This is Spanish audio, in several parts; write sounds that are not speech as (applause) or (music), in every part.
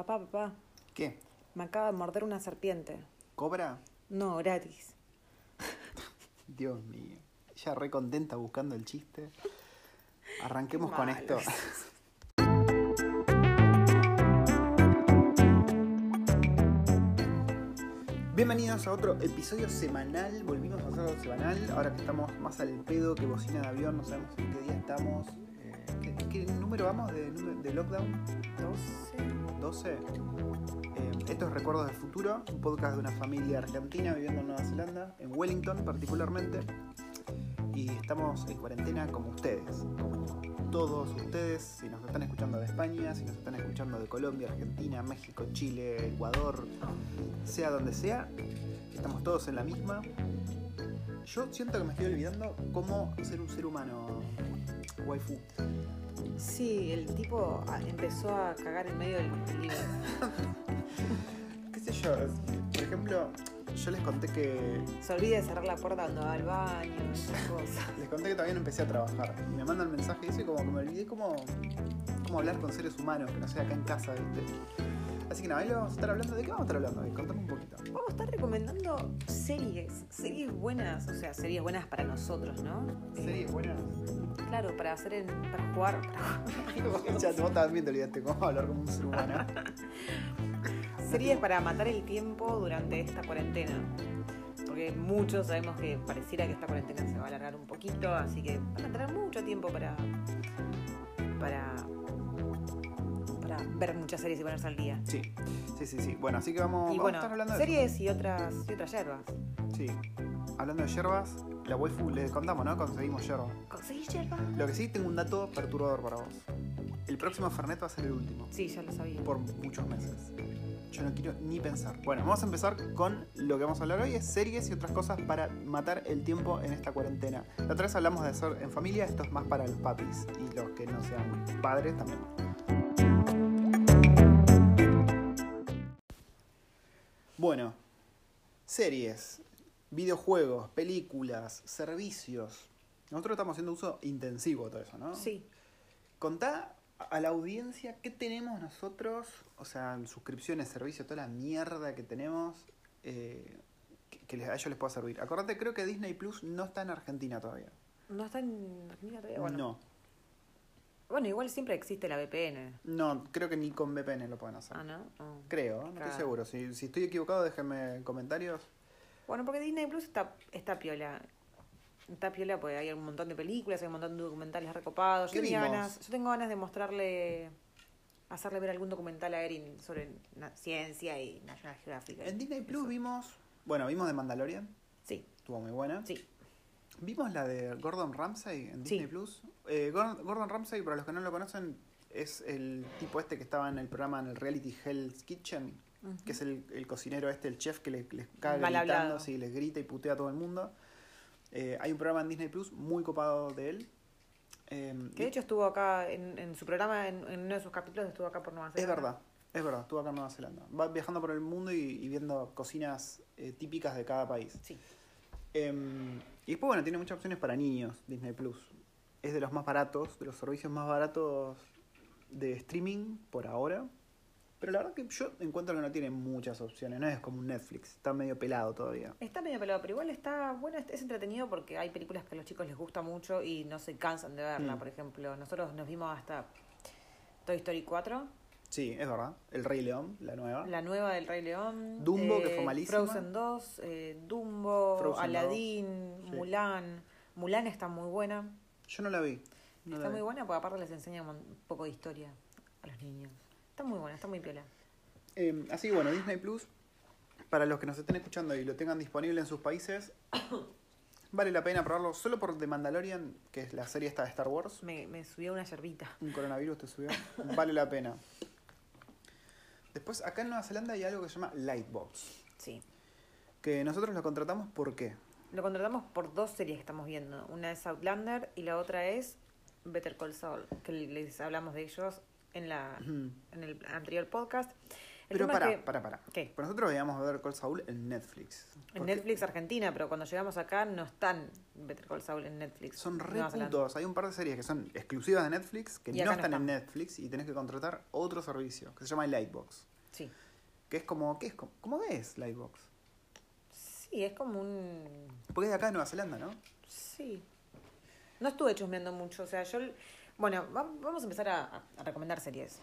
Papá, papá, ¿Qué? me acaba de morder una serpiente. ¿Cobra? No, gratis. (laughs) Dios mío. Ella re contenta buscando el chiste. Arranquemos con esto. (laughs) Bienvenidos a otro episodio semanal. Volvimos a hacerlo semanal. Ahora que estamos más al pedo que bocina de avión, no sabemos en qué día estamos. Eh, ¿qué, qué número vamos de, de lockdown? 12. 12. Eh, esto es Recuerdos del Futuro, un podcast de una familia argentina viviendo en Nueva Zelanda, en Wellington particularmente. Y estamos en cuarentena como ustedes, todos ustedes, si nos están escuchando de España, si nos están escuchando de Colombia, Argentina, México, Chile, Ecuador, sea donde sea, estamos todos en la misma. Yo siento que me estoy olvidando cómo ser un ser humano waifu. Sí, el tipo ah, empezó a cagar en medio del libro. (laughs) ¿Qué sé yo? Por ejemplo, yo les conté que Se olvida de cerrar la puerta cuando va al baño, esas cosas. (laughs) Les conté que todavía no empecé a trabajar. Y me mandan mensaje y dice como que me olvidé cómo, cómo hablar con seres humanos, que no sea acá en casa, ¿viste? Así que nada, hoy vamos a estar hablando. ¿De qué vamos a estar hablando? hoy? Contame un poquito. Vamos a estar recomendando series, series buenas, o sea, series buenas para nosotros, ¿no? Eh, ¿Series buenas? Claro, para hacer en, para jugar, para (laughs) ya, vos también te olvidaste cómo hablar como un ser humano. (laughs) Series para matar el tiempo durante esta cuarentena. Porque muchos sabemos que pareciera que esta cuarentena se va a alargar un poquito, así que van a tener mucho tiempo para. para. Para ver muchas series y ponerse al día. Sí, sí, sí, sí. Bueno, así que vamos, y vamos bueno, a estar hablando de series y otras y otras eso. Sí. Hablando de yerbas, la waifu le contamos, ¿no? Conseguimos yerba. ¿Conseguís yerba? Lo que sí, tengo un dato perturbador para vos. El próximo Fernet va a ser el último. Sí, ya lo sabía. por muchos meses. Yo no quiero ni pensar. Bueno, vamos a empezar con lo que vamos a hablar hoy, es series y otras cosas para matar el tiempo en esta cuarentena. La otra vez hablamos de hacer en familia, esto es más para los papis y los que no sean padres también. Bueno, series, videojuegos, películas, servicios. Nosotros estamos haciendo uso intensivo de todo eso, ¿no? Sí. Contá a la audiencia qué tenemos nosotros, o sea, suscripciones, servicios, toda la mierda que tenemos, eh, que, a ellos les pueda servir. Acordate, creo que Disney Plus no está en Argentina todavía. ¿No está en Argentina todavía? Bueno. No, Bueno, igual siempre existe la VPN. no, creo que ni con VPN lo pueden hacer. Ah, ¿no? Ah. Creo, no Claro. estoy seguro. Si, si estoy equivocado, déjenme en comentarios. Bueno, porque Disney Plus está, está piola. Está piola porque hay un montón de películas, hay un montón de documentales recopados. ¿Qué Yo, tenía ganas, yo tengo ganas de mostrarle, hacerle ver algún documental a Erin sobre ciencia y National Geographic. En Disney Plus Eso. vimos, bueno, vimos de Mandalorian, Sí, estuvo muy buena. sí. ¿Vimos la de Gordon Ramsay en Sí. Disney Plus? Eh, Gordon, Gordon Ramsay, para los que no lo conocen, es el tipo este que estaba en el programa en el reality Hell's Kitchen, que es el, el cocinero este, el chef que les, les caga Mal gritando, hablado. sí, les grita y putea a todo el mundo. Eh, hay un programa en Disney Plus muy copado de él. Eh, Que de hecho estuvo acá en, en su programa, en, en uno de sus capítulos estuvo acá por Nueva es Zelanda. verdad, es verdad, estuvo acá en Nueva Zelanda. Va viajando por el mundo y, y viendo cocinas eh, típicas de cada país. Sí. Em, y después, bueno, tiene muchas opciones para niños, Disney Plus. Es de los más baratos, de los servicios más baratos de streaming por ahora. Pero la verdad que yo encuentro que no tiene muchas opciones, no es como un Netflix, está medio pelado todavía. Está medio pelado, pero igual está bueno, es es entretenido porque hay películas que a los chicos les gusta mucho y no se cansan de verla. Mm. Por ejemplo, nosotros nos vimos hasta Toy Story 4. Sí, es verdad. El Rey León, la nueva. La nueva del Rey León. Dumbo, que fue malísima. Frozen 2, eh, Dumbo, Frozen Aladdin, 2, sí. Mulan. Mulan está muy buena. Yo no la vi. no la está vi. muy buena porque aparte les enseña un poco de historia a los niños. Está muy buena, está muy piola. Em, así bueno, Disney Plus, para los que nos estén escuchando y lo tengan disponible en sus países, (coughs) vale la pena probarlo solo por The Mandalorian, que es la serie esta de Star Wars. Me, me subió una yerbita. Un coronavirus te subió. Vale la pena. Después, acá en Nueva Zelanda hay algo que se llama Lightbox. Sí. Que nosotros lo contratamos ¿por qué? Lo contratamos por dos series que estamos viendo. Una es Outlander y la otra es Better Call Saul, que les hablamos de ellos en, la, en el anterior podcast. Pero tema es para, que- para, para. ¿Qué? Pues nosotros veíamos Better Call Saul en Netflix. En Netflix Argentina, pero cuando llegamos acá no están Better Call Saul en Netflix. Son re putos. Hay un par de series que son exclusivas de Netflix que no están en. Netflix y tenés que contratar otro servicio que se llama Lightbox. Sí. Que es como, ¿qué es? ¿Cómo, cómo es Lightbox? Sí, es como un... Porque es de acá de Nueva Zelanda, ¿no? Sí. No estuve chusmeando mucho, o sea, yo... Bueno, va- vamos a empezar a, a recomendar series.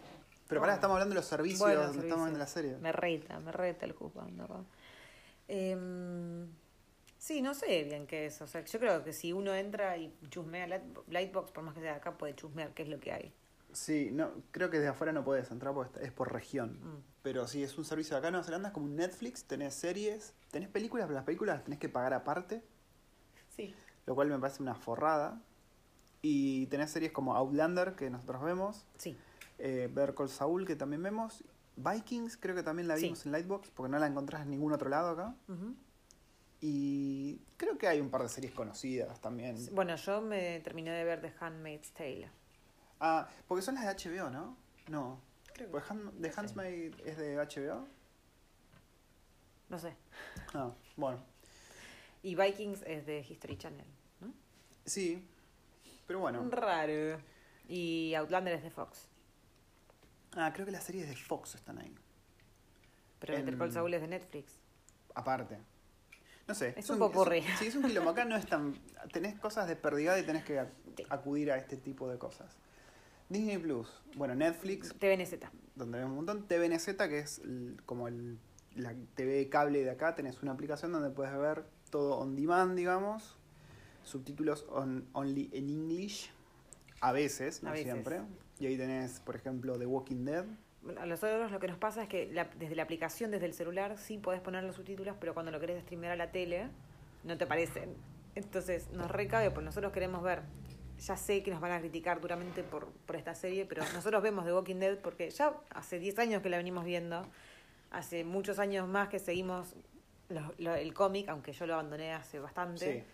Pero pará, estamos hablando de los servicios, Bueno, servicios. estamos hablando de la serie. Me reta, me reta el juzgando acá. Em, sí, no sé bien qué es. O sea, yo creo que si uno entra y chusmea Light- Lightbox, por más que sea de acá, puede chusmear qué es lo que hay. Sí, no, creo que de afuera no puedes entrar porque es por región. Mm. Pero sí, es un servicio de acá en Nueva Zelanda, es como un Netflix, tenés series, tenés películas, pero las películas las tenés que pagar aparte, Sí. lo cual me parece una forrada. Y tenés series como Outlander, que nosotros vemos, Sí. Eh, Better Call Saul, que también vemos, Vikings, creo que también la Sí. vimos en Lightbox, porque no la encontrás en ningún otro lado acá. Y creo que hay un par de series conocidas también. Bueno, yo me terminé de ver The Handmaid's Tale. Ah, porque son las de HBO, ¿no? No. Creo Pues Han- The. Handmaid es de HBO. No sé. Ah, bueno. Y Vikings es de History Channel, ¿no? Sí, pero bueno. Raro. Y Outlander es de Fox. Ah, creo que las series de Fox están ahí. Pero En- Better Call Saul es de Netflix. Aparte. No sé. Es un popurrí. Sí, es un quilombo. Acá no es tan... Tenés cosas de perdigada y tenés que acudir a este tipo de cosas. Disney Plus. Bueno, Netflix, TVNZ. donde vemos un montón. TVNZ, que es el- como el, la TV cable de acá. Tenés una aplicación donde puedes ver todo on demand, digamos. Subtítulos on, only in English. A veces, no A veces. siempre. Y ahí tenés, por ejemplo, The Walking Dead. A nosotros lo que nos pasa es que la- desde la aplicación, desde el celular, sí podés poner los subtítulos, pero cuando lo querés streamear a la tele, no te aparecen. Entonces nos recabe, porque nosotros queremos ver. Ya sé que nos van a criticar duramente por, por esta serie, pero nosotros vemos The Walking Dead porque ya hace 10 años que la venimos viendo, hace muchos años más que seguimos lo- lo- el cómic, aunque yo lo abandoné hace bastante. Sí.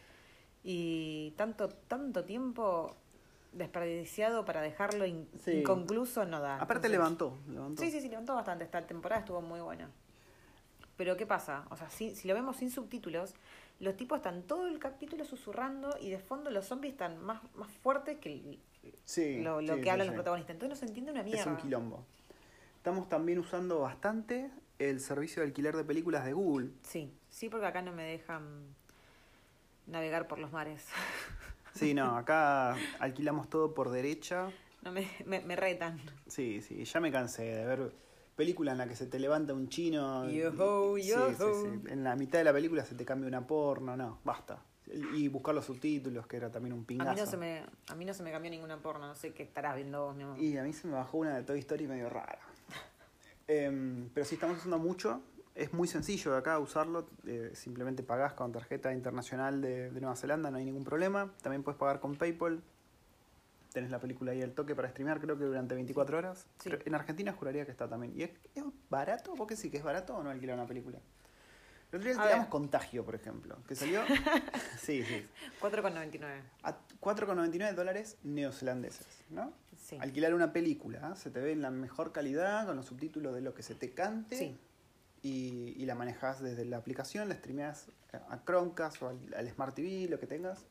Y tanto, tanto tiempo desperdiciado para dejarlo in- Sí. inconcluso no da. Aparte Entonces- levantó, levantó. Sí, sí, sí, levantó bastante. Esta temporada estuvo muy buena. Pero ¿qué pasa? O sea, si, si lo vemos sin subtítulos, los tipos están todo el capítulo susurrando y de fondo los zombies están más, más fuertes que el- Sí, lo, lo sí, que hablan los protagonistas. Entonces no se entiende una Es mierda. un quilombo. Estamos también usando bastante el servicio de alquiler de películas de Google. Sí, sí, porque acá no me dejan navegar por los mares. (laughs) Sí, no, acá alquilamos todo por derecha. No me, me, me retan. Sí, sí, ya me cansé de ver película en la que se te levanta un chino. Yoho, sí, sí, sí. En la mitad de la película se te cambia una porno, no, basta. Y buscar los subtítulos, que era también un A pingazo. mí, no se me, a mí no se me cambió ninguna porno. No sé qué estarás viendo vos, mi amor. Y a mí se me bajó una de Toy Story medio rara. (laughs) Em, pero sí estamos usando mucho. Es muy sencillo de acá usarlo. eh, simplemente pagás con tarjeta internacional de, de Nueva Zelanda, no hay ningún problema. También puedes pagar con PayPal. Tenés la película ahí al toque para streamear, creo que durante 24 horas. Sí. En Argentina juraría que está también. ¿Y es, es barato? ¿Vos qué sí que es barato o no alquilar una película? El otro día A teníamos ver. Contagio, por ejemplo, que salió. (laughs) sí, sí. 4,99. A 4,99 dólares neozelandeses, ¿no? Sí. Alquilar una película, ¿eh? se te ve en la mejor calidad, con los subtítulos de lo que se te cante. Sí. Y, y la manejas desde la aplicación, la streameas a Chromecast o al, al Smart TV, lo que tengas.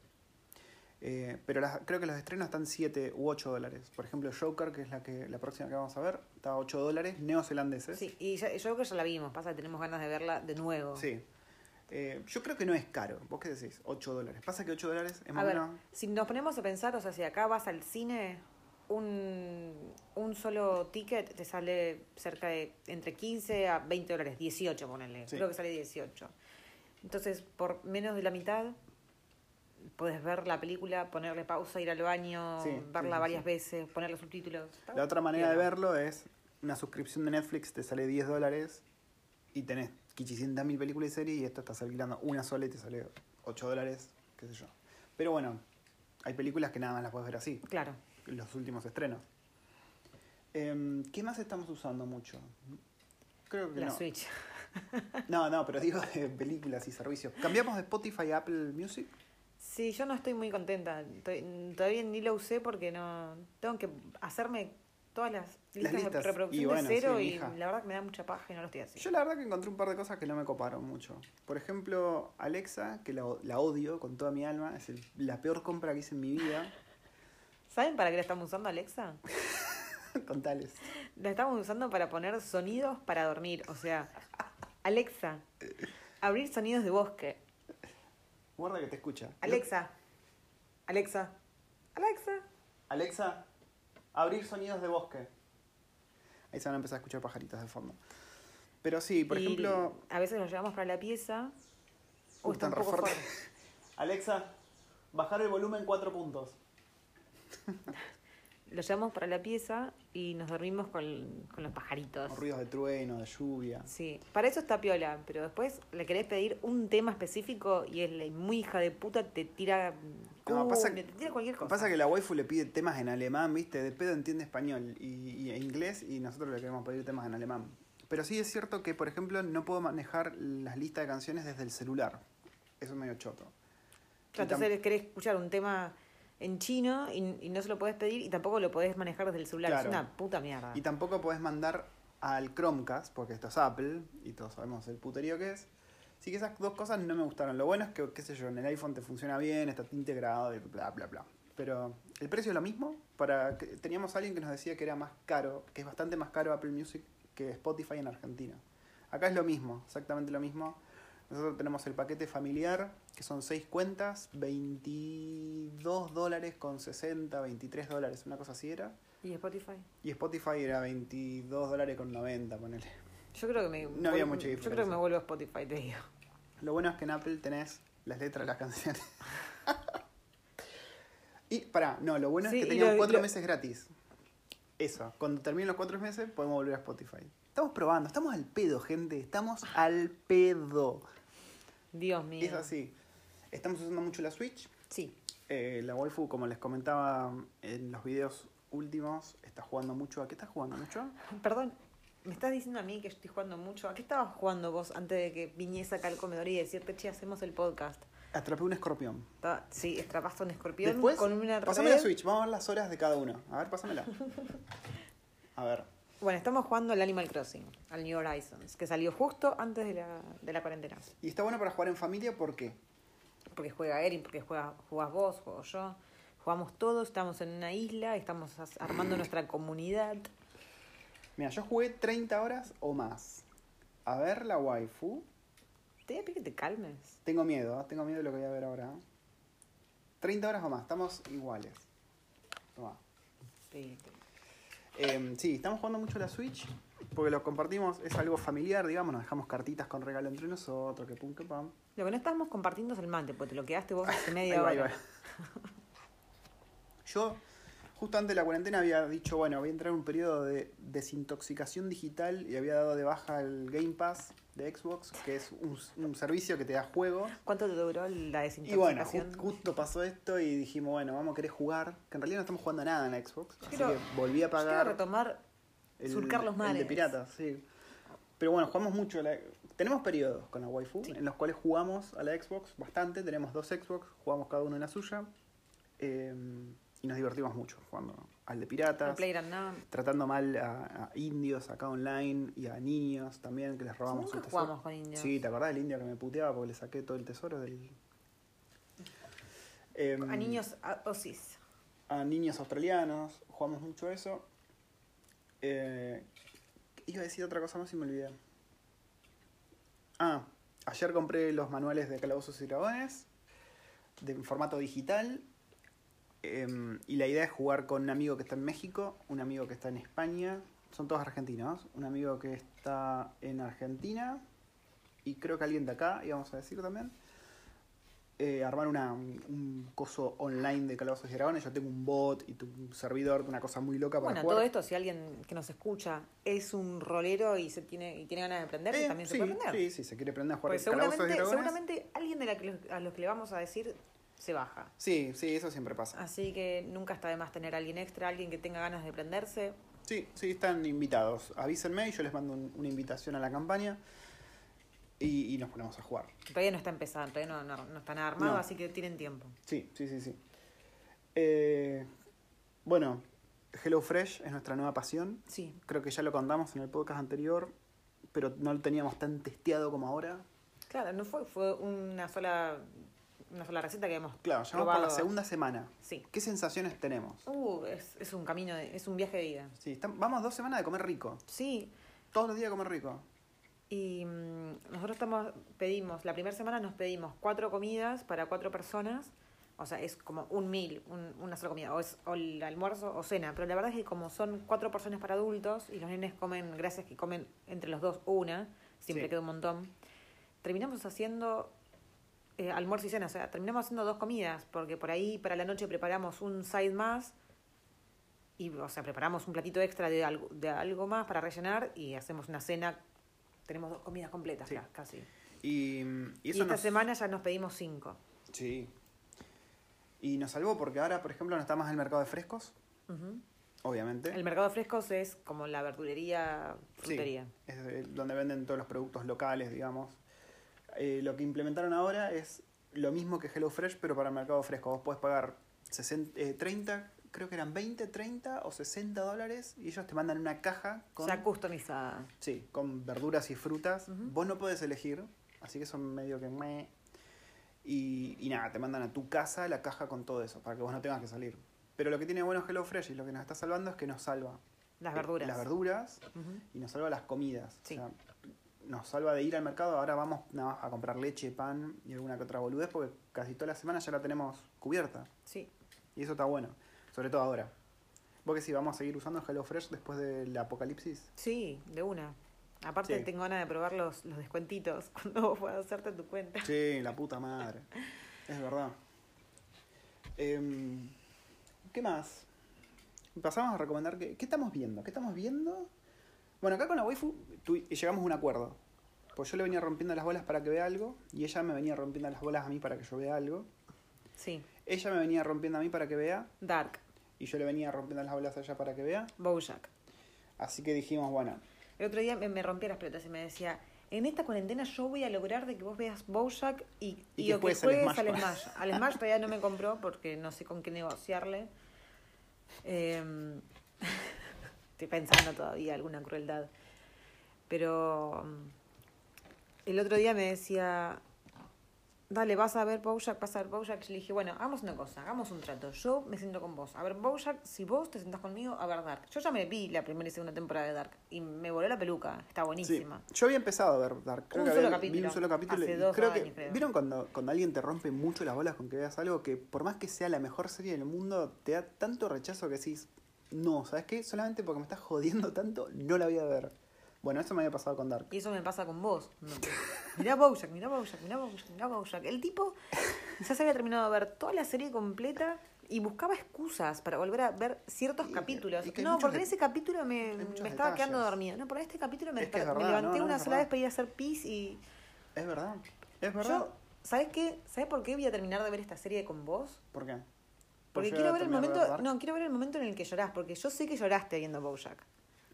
Eh, pero las- creo que los estrenos están 7 u 8 dólares. Por ejemplo, Joker, que es la que la próxima que vamos a ver, está a 8 dólares neozelandeses. Sí, y ya- yo creo que ya la vimos. Pasa que tenemos ganas de verla de nuevo. Sí. Eh, yo creo que no es caro. ¿Vos qué decís? 8 dólares. Pasa que 8 dólares es más o menos... si nos ponemos a pensar, o sea, si acá vas al cine, un, un solo ticket te sale cerca de entre 15 a 20 dólares, 18 ponele, Sí. creo que sale 18. Entonces, por menos de la mitad, puedes ver la película, ponerle pausa, ir al baño, Sí, verla sí, varias veces, ponerle subtítulos. Está La otra manera de verlo es una suscripción de Netflix te sale 10 dólares y tenés 500 mil películas y series y esto estás alquilando una sola y te sale 8 dólares, qué sé yo. Pero bueno, hay películas que nada más las puedes ver así, Claro. Los últimos estrenos. Em, ¿Qué más estamos usando mucho? Creo que La no. Switch. (laughs) No, no, pero digo de películas y servicios. ¿Cambiamos de Spotify a Apple Music? Sí, yo no estoy muy contenta. Estoy- todavía ni lo usé porque no. Tengo que hacerme todas las listas, listas. de reproducción Y bueno, de cero sí, y la verdad que me da mucha paja y no lo estoy haciendo. Yo la verdad que encontré un par de cosas que no me coparon mucho. Por ejemplo, Alexa, que la, la odio con toda mi alma, es el- la peor compra que hice en mi vida. ¿Saben para qué la estamos usando, Alexa? (laughs) con tales. La estamos usando para poner sonidos para dormir. O sea, Alexa, abrir sonidos de bosque. Guarda que te escucha. Alexa, Alexa, Alexa. Alexa, abrir sonidos de bosque. Ahí se van a empezar a escuchar pajaritos de fondo. Pero sí, por Y ejemplo, A veces nos llevamos para la pieza. Uh, está un poco fuerte. (laughs) Alexa, bajar el volumen cuatro puntos. (laughs) Lo llevamos para la pieza y nos dormimos con, con los pajaritos. Con ruidos de trueno, de lluvia. Sí, para eso está piola, pero después le querés pedir un tema específico y es la muy hija de puta te tira No, pasa te tira cualquier cosa. Pasa que la waifu le pide temas en alemán, viste, de pedo entiende español y, y e inglés y nosotros le queremos pedir temas en alemán. Pero sí es cierto que, por ejemplo, no puedo manejar las listas de canciones desde el celular. Eso es medio choto. Claro, entonces querés escuchar un tema en chino y, y no se lo podés pedir y tampoco lo podés manejar desde el celular. Claro. Es una puta mierda. Y tampoco podés mandar al Chromecast, porque esto es Apple, y todos sabemos el puterío que es. Así que esas dos cosas no me gustaron. Lo bueno es que, qué sé yo, en el iPhone te funciona bien, está integrado y bla, bla, bla. Pero el precio es lo mismo. Para que- teníamos a alguien que nos decía que era más caro, que es bastante más caro Apple Music que Spotify en Argentina. Acá es lo mismo, exactamente lo mismo. Nosotros tenemos el paquete familiar, que son 6 cuentas, 22 dólares con 60, 23 dólares, una cosa así era. ¿Y Spotify? Y Spotify era 22 dólares con 90, ponele. Yo creo que me No había mucha Yo creo que diferencia. me vuelvo a Spotify, te digo. Lo bueno es que en Apple tenés las letras de las canciones. (laughs) y, pará, no, lo bueno Sí, es que cuatro lo- meses gratis. Eso, cuando terminen los cuatro meses podemos volver a Spotify. Estamos probando, estamos al pedo, gente. Estamos al pedo. Dios mío. Es así. Estamos usando mucho la Switch. Sí. Eh, la waifu, como les comentaba en los videos últimos, está jugando mucho. ¿A qué estás jugando mucho? (laughs) Perdón, me estás diciendo a mí que estoy jugando mucho. ¿A qué estabas jugando vos antes de que viniese acá al comedor y decirte, che, hacemos el podcast? Atrapé un escorpión. Sí, atrapaste un escorpión Después, con una pasame red. la Switch, vamos a ver las horas de cada uno. A ver, pásamela. (laughs) A ver. Bueno, estamos jugando al Animal Crossing, al New Horizons, que salió justo antes de la, de la cuarentena. Y está bueno para jugar en familia, ¿por qué? Porque juega Erin, porque juega, jugás vos, juego yo. Jugamos todos, estamos en una isla, estamos armando nuestra comunidad. Mira, yo jugué 30 horas o más. A ver la waifu. Te voy a pedir que te calmes. Tengo miedo, ¿eh? tengo miedo de lo que voy a ver ahora. 30 horas o más, estamos iguales. Toma. Sí. Eh, sí, estamos jugando mucho la Switch porque lo compartimos, es algo familiar, digamos, nos dejamos cartitas con regalo entre nosotros, que pum, que pam. Lo que no estamos compartiendo es el mate, porque te lo quedaste vos hace (laughs) Ahí media ahí hora. va. (laughs) Yo, justo antes de la cuarentena, había dicho, bueno, voy a entrar en un periodo de desintoxicación digital y había dado de baja el Game Pass de Xbox, que es un, un servicio que te da juegos. ¿Cuánto te duró la Y bueno, desintoxicación? ju- justo pasó esto y dijimos, bueno, vamos a querer jugar, que en realidad no estamos jugando a nada en la Xbox. Así quiero- que volví a Yo quiero pagar retomar surcar los el de mares. piratas, sí. Pero bueno, jugamos mucho. la- Tenemos periodos con la waifu Sí. en los cuales jugamos a la Xbox bastante. Tenemos dos Xbox, jugamos cada uno en la suya. eh, y nos divertimos mucho jugando al de piratas. Tratando mal a, a indios acá online y a niños también, que les robamos Nunca un tesoro. jugamos con indios. Sí, ¿te acordás del indio que me puteaba porque le saqué todo el tesoro del. Em, A niños a- osis. a niños australianos, jugamos mucho eso. Eh, iba a decir otra cosa más y me olvidé. Ah, ayer compré los manuales de Calabozos y Dragones de formato digital. Em, y la idea es jugar con un amigo que está en México, un amigo que está en España, son todos argentinos, un amigo que está en Argentina y creo que alguien de acá, íbamos a decir también eh, armar una, un, coso online de Calabozos y Dragones. Yo tengo un bot y tu- servidor, una cosa muy loca para Bueno, jugar. todo esto, si alguien que nos escucha es un rolero y se tiene y tiene ganas de aprender, Eh, también sí, se puede aprender. sí, sí, se quiere aprender a jugar Pues Calabozos y Dragones. seguramente alguien de la que a los que le vamos a decir se baja. Sí, sí, eso siempre pasa. Así que nunca está de más tener a alguien extra, alguien que tenga ganas de prenderse. Sí, sí, están invitados. Avísenme y yo les mando un- una invitación a la campaña y, y nos ponemos a jugar. Todavía no está empezando, todavía no, no, no está nada armado, No. así que tienen tiempo. Sí, sí, sí, sí. Eh, bueno, HelloFresh es nuestra nueva pasión. Sí. Creo que ya lo contamos en el podcast anterior, pero no lo teníamos tan testeado como ahora. Claro, no fue, fue una sola una sola receta que hemos Claro, ya vamos por la segunda semana. Sí. ¿Qué sensaciones tenemos? Uh, es, es un camino, de- es un viaje de ida. Sí, vamos dos semanas de comer rico. Sí, Todos los días de comer rico. y mm, nosotros estamos, pedimos, la primera semana nos pedimos cuatro comidas para cuatro personas. O sea, es como un mil, un- una sola comida. O es o el almuerzo o cena. Pero la verdad es que como son cuatro porciones para adultos y los nenes comen, gracias que comen entre los dos una, siempre Sí. queda un montón. Terminamos haciendo eh, almuerzo y cena. O sea, terminamos haciendo dos comidas. Porque por ahí para la noche preparamos un side más. Y, o sea, preparamos un platito extra de algo, de algo más para rellenar y hacemos una cena. Tenemos dos comidas completas Sí. ya, casi. Y, y Y, eso esta nos... semana ya nos pedimos cinco. Sí. Y nos salvó porque ahora, por ejemplo, no está más en el mercado de frescos, obviamente. El mercado de frescos es como la verdulería, Sí, frutería. es de- donde venden todos los productos locales, digamos. Eh, lo que implementaron ahora es lo mismo que HelloFresh, pero para el mercado fresco. Vos podés pagar 60, eh, 30, creo que eran 20, 30 o 60 dólares y ellos te mandan una caja con, Ya customizada. sí, con verduras y frutas. Vos no podés elegir, así que son medio que... meh. Y, y nada, te mandan a tu casa la caja con todo eso, para que vos no tengas que salir. Pero lo que tiene bueno HelloFresh y lo que nos está salvando es que nos salva Las eh, verduras. las verduras y nos salva las comidas. Sí. O sea, nos salva de ir al mercado, ahora vamos nada más a comprar leche, pan y alguna que otra boludez porque casi toda la semana ya la tenemos cubierta. Sí. Y eso está bueno, sobre todo ahora. ¿Vos que sí vamos a seguir usando HelloFresh después del apocalipsis? Sí, de una. Aparte Sí. tengo ganas de probar los, los descuentitos (laughs) cuando vos puedas hacerte tu cuenta. Sí, la puta madre. Es verdad. Em, ¿Qué más? Pasamos a recomendar que... ¿Qué estamos viendo? ¿Qué estamos viendo? Bueno, acá con la waifu tu- llegamos a un acuerdo. Pues yo le venía rompiendo las bolas para que vea algo y ella me venía rompiendo las bolas a mí para que yo vea algo. Sí. Ella me venía rompiendo a mí para que vea Dark. y yo le venía rompiendo las bolas a ella para que vea. Bojack. Así que dijimos, bueno, El otro día me, me rompía las pelotas y me decía, en esta cuarentena yo voy a lograr de que vos veas Bojack y, Y y que o que juegues al Smash. al Smash. Al Smash todavía no me compró porque no sé con qué negociarle. Eh, (laughs) estoy pensando todavía alguna crueldad. Pero mm, el otro día me decía, dale, vas a ver Bojack, vas a ver Bojack. Yo le dije, bueno, hagamos una cosa, hagamos un trato. Yo me siento con vos. A ver, Bojack, si vos te sentás conmigo, a ver Dark. Yo ya me vi la primera y segunda temporada de Dark y me voló la peluca. Está sí. buenísima. Yo había empezado a ver Dark. Creo Un que solo había- capítulo. Vi un solo capítulo. Hace y dos creo años, que, creo. ¿Vieron cuando, cuando alguien te rompe mucho las bolas con que veas algo que por más que sea la mejor serie del mundo, te da tanto rechazo que decís, no, ¿sabes qué? Solamente porque me estás jodiendo tanto, no la voy a ver. Bueno, eso me había pasado con Dark. Y eso me pasa con vos. No. Mirá Bojack, mirá Bojack, mirá Bojack, mirá Bojack. El tipo ya se había terminado de ver toda la serie completa y buscaba excusas para volver a ver ciertos Y- capítulos. y que no, porque en ese capítulo me, me estaba quedando dormida. No, por este capítulo me, Es que es desper- me levanté no, no, una sola vez para ir a hacer pis y... Es verdad. Es verdad. Yo, ¿sabes qué? ¿Sabes por qué voy a terminar de ver esta serie con vos? ¿Por qué? Porque ¿Por quiero ver el momento, Dark? no, quiero ver el momento en el que llorás, porque yo sé que lloraste viendo Bojack.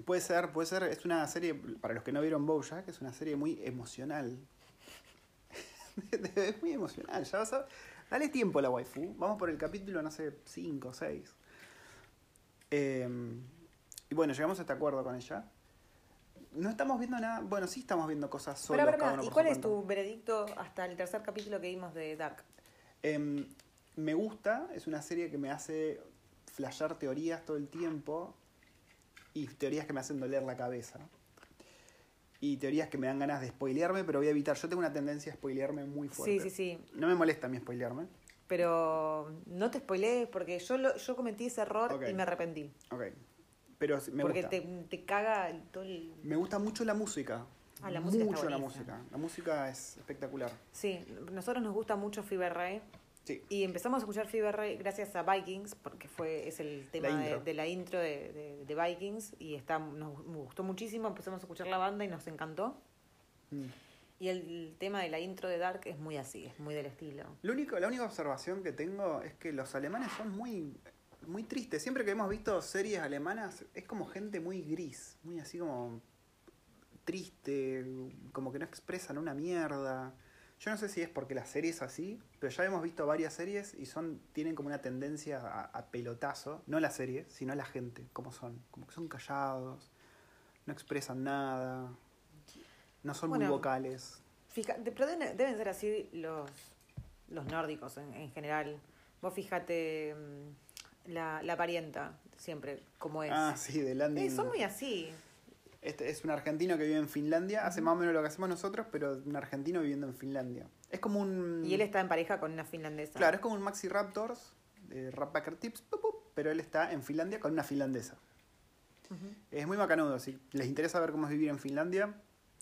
Puede ser, puede ser. Es una serie, para los que no vieron Bojack, es una serie muy emocional. (laughs) es muy emocional. Ya vas a... Dale tiempo a la waifu. Vamos por el capítulo, no sé, 5 o 6. y bueno, llegamos a este acuerdo con ella. No estamos viendo nada. Bueno, sí estamos viendo cosas solos. Pero ver, cada uno ¿y por cuál su es tu veredicto hasta el tercer capítulo que vimos de Dark? Em, me gusta, es una serie que me hace flashear teorías todo el tiempo y teorías que me hacen doler la cabeza. Y teorías que me dan ganas de spoilearme, pero voy a evitar. Yo tengo una tendencia a spoilearme muy fuerte. Sí, sí, sí. No me molesta a mí spoilearme. Pero no te spoilees porque yo lo, yo cometí ese error Ok. y me arrepentí. Ok. Pero me porque gusta. te, te caga todo el... Me gusta mucho la música. Ah, la música está mucho la buenísima. música. La música es espectacular. Sí, nosotros nos gusta mucho Fever Ray Sí. y empezamos a escuchar Fever Ray gracias a Vikings porque fue es el tema de, intro. de la intro de, de- de Vikings y está, nos gustó muchísimo, empezamos a escuchar la banda y nos encantó. Mm. Y el, tema de la intro de Dark es muy así, es muy del estilo. Lo único, la única observación que tengo es que los alemanes son muy, muy tristes. Siempre que hemos visto series alemanas es como gente muy gris, muy así como triste, como que no expresan una mierda. Yo no sé si es porque la serie es así, pero ya hemos visto varias series y son tienen como una tendencia a, a pelotazo, no la serie, sino la gente, como son, como que son callados, no expresan nada, no son muy vocales. Fija- pero deben, deben ser así los, los nórdicos en, en general. Vos fíjate mm, la, la parienta, siempre, como es. Ah, sí, de Landing. Eh, son muy así. Este es un argentino que vive en Finlandia, hace más o menos lo que hacemos nosotros, pero un argentino viviendo en Finlandia. Es como un... Y él está en pareja con una finlandesa. Claro, es como un Maxi Raptors, de Rapbacker Tips, pero él está en Finlandia con una finlandesa. Es muy macanudo, si les interesa ver cómo es vivir en Finlandia,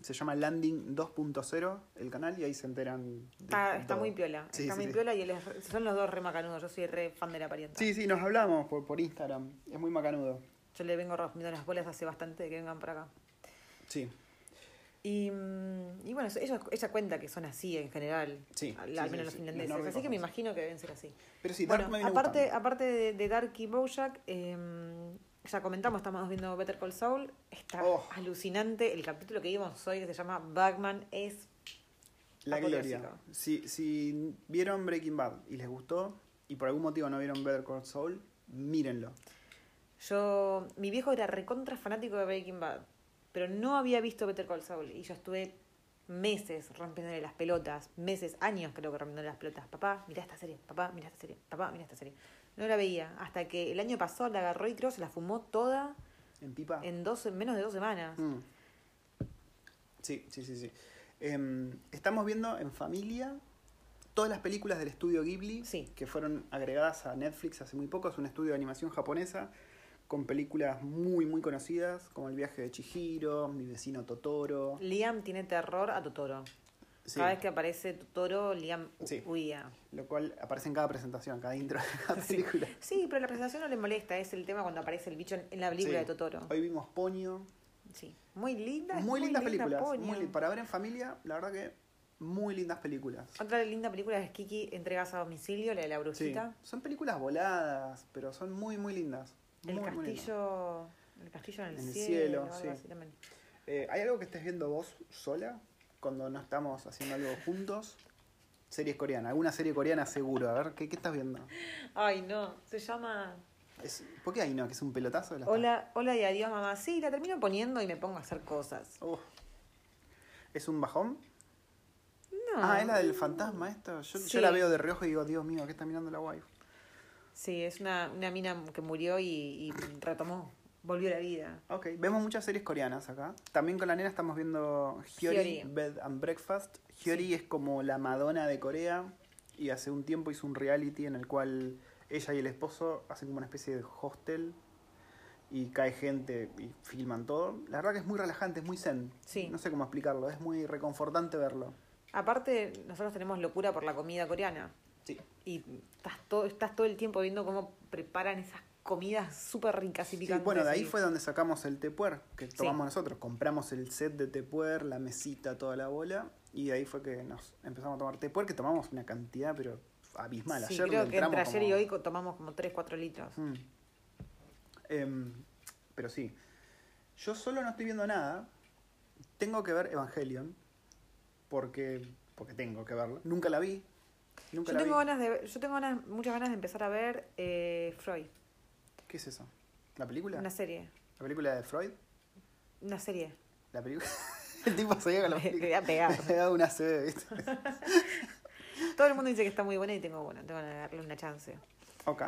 se llama Landing 2.0 el canal y ahí se enteran. Está, muy piola. Sí, está sí, muy sí. piola y él es re- son los dos re macanudos. Yo soy re fan de la parienta. Sí, sí, nos hablamos por, por Instagram, es muy macanudo. Yo le vengo rompiendo las bolas hace bastante de que vengan para acá. Sí, Y, mm, y bueno, ella, ella cuenta que son así en general. Sí, al, sí, al sí, menos los finlandeses. así que me imagino que deben ser así. pero sí, Dark bueno, me aparte, aparte de, de Dark y Bojack, eh, ya comentamos, estamos viendo Better Call Saul. Está Oh. alucinante. El capítulo que vimos hoy que se llama Bagman es La gloria. Si, si vieron Breaking Bad y les gustó, y por algún motivo no vieron Better Call Saul, mírenlo. Yo, mi viejo era recontra fanático de Breaking Bad, pero no había visto Better Call Saul y yo estuve meses rompiéndole las pelotas, meses, años creo que rompiéndole las pelotas. Papá, mira esta serie, papá, mira esta serie, papá, mira esta serie. No la veía, hasta que el año pasado la agarró y creo se la fumó toda ¿En pipa? en dos, en menos de dos semanas. Mm. Sí, sí, sí, sí. Em, estamos viendo en familia todas las películas del estudio Ghibli Sí. que fueron agregadas a Netflix hace muy poco. Es un estudio de animación japonesa con películas muy, muy conocidas como El viaje de Chihiro, Mi vecino Totoro. Liam tiene terror a Totoro. Sí, Cada vez que aparece Totoro, Liam Sí. huía. Lo cual aparece en cada presentación, cada intro de cada (laughs) Sí. película. Sí, pero la presentación no le molesta, es el tema cuando aparece el bicho en, la película de Totoro. Hoy vimos Ponyo. Sí. Muy linda. Muy, lindas linda, películas. Muy para ver en familia, la verdad que muy lindas películas. Otra linda película es Kiki Entregas a domicilio, la de la Sí, brujita. son películas voladas, pero son muy, muy lindas. El Muy, muy lindas. castillo. El castillo en el, En el cielo. cielo, algo sí. así. Eh, ¿Hay algo que estés viendo vos sola cuando no estamos haciendo algo juntos? Series coreanas, alguna serie coreana seguro. A ver, ¿qué, qué estás viendo? Ay, no. Se llama Es, ¿Por qué hay no? ¿Que es un pelotazo? de la Hola, hola y adiós, mamá. Sí, la termino poniendo y me pongo a hacer cosas. Uf. ¿Es un bajón? No. Ah, es la del fantasma esto. Yo, yo la veo de reojo y digo, Dios mío, ¿qué está mirando la wife? Sí, es una, una mina que murió y, y retomó. Volvió a la vida. Ok, vemos muchas series coreanas acá. También con la nena estamos viendo Hyori, Hyori. Bed and Breakfast. Hyori es como la Madonna de Corea y hace un tiempo hizo un reality en el cual ella y el esposo hacen como una especie de hostel y cae gente y filman todo. La verdad que es muy relajante, es muy zen. Sí. No sé cómo explicarlo, es muy reconfortante verlo. Aparte, nosotros tenemos locura por la comida coreana. Sí. Y estás todo, estás todo el tiempo viendo cómo preparan esas comidas súper ricas y Sí, picantes. bueno, de ahí fue donde sacamos el tepuer que Sí. tomamos nosotros. Compramos el set de tepuer, la mesita, toda la bola. Y de ahí fue que nos empezamos a tomar tepuer, que tomamos una cantidad, pero abismal. Sí, ayer creo que entre ayer como- y hoy tomamos como 3, 4 litros. Mm. Em, pero sí. Yo solo no estoy viendo nada. Tengo que ver Evangelion. Porque, porque tengo que verla. Nunca la vi. Nunca Yo la tengo vi. ganas de yo tengo ganas, muchas ganas de empezar a ver eh, Freud, ¿Qué es eso? ¿La película? una serie. ¿La película de Freud? Una serie. ¿La película? (laughs) el tipo sabía que la (laughs) película. (laughs) Me una CB, ¿viste? Todo el mundo dice que está muy buena y tengo bueno, tengo que darle una chance. Ok.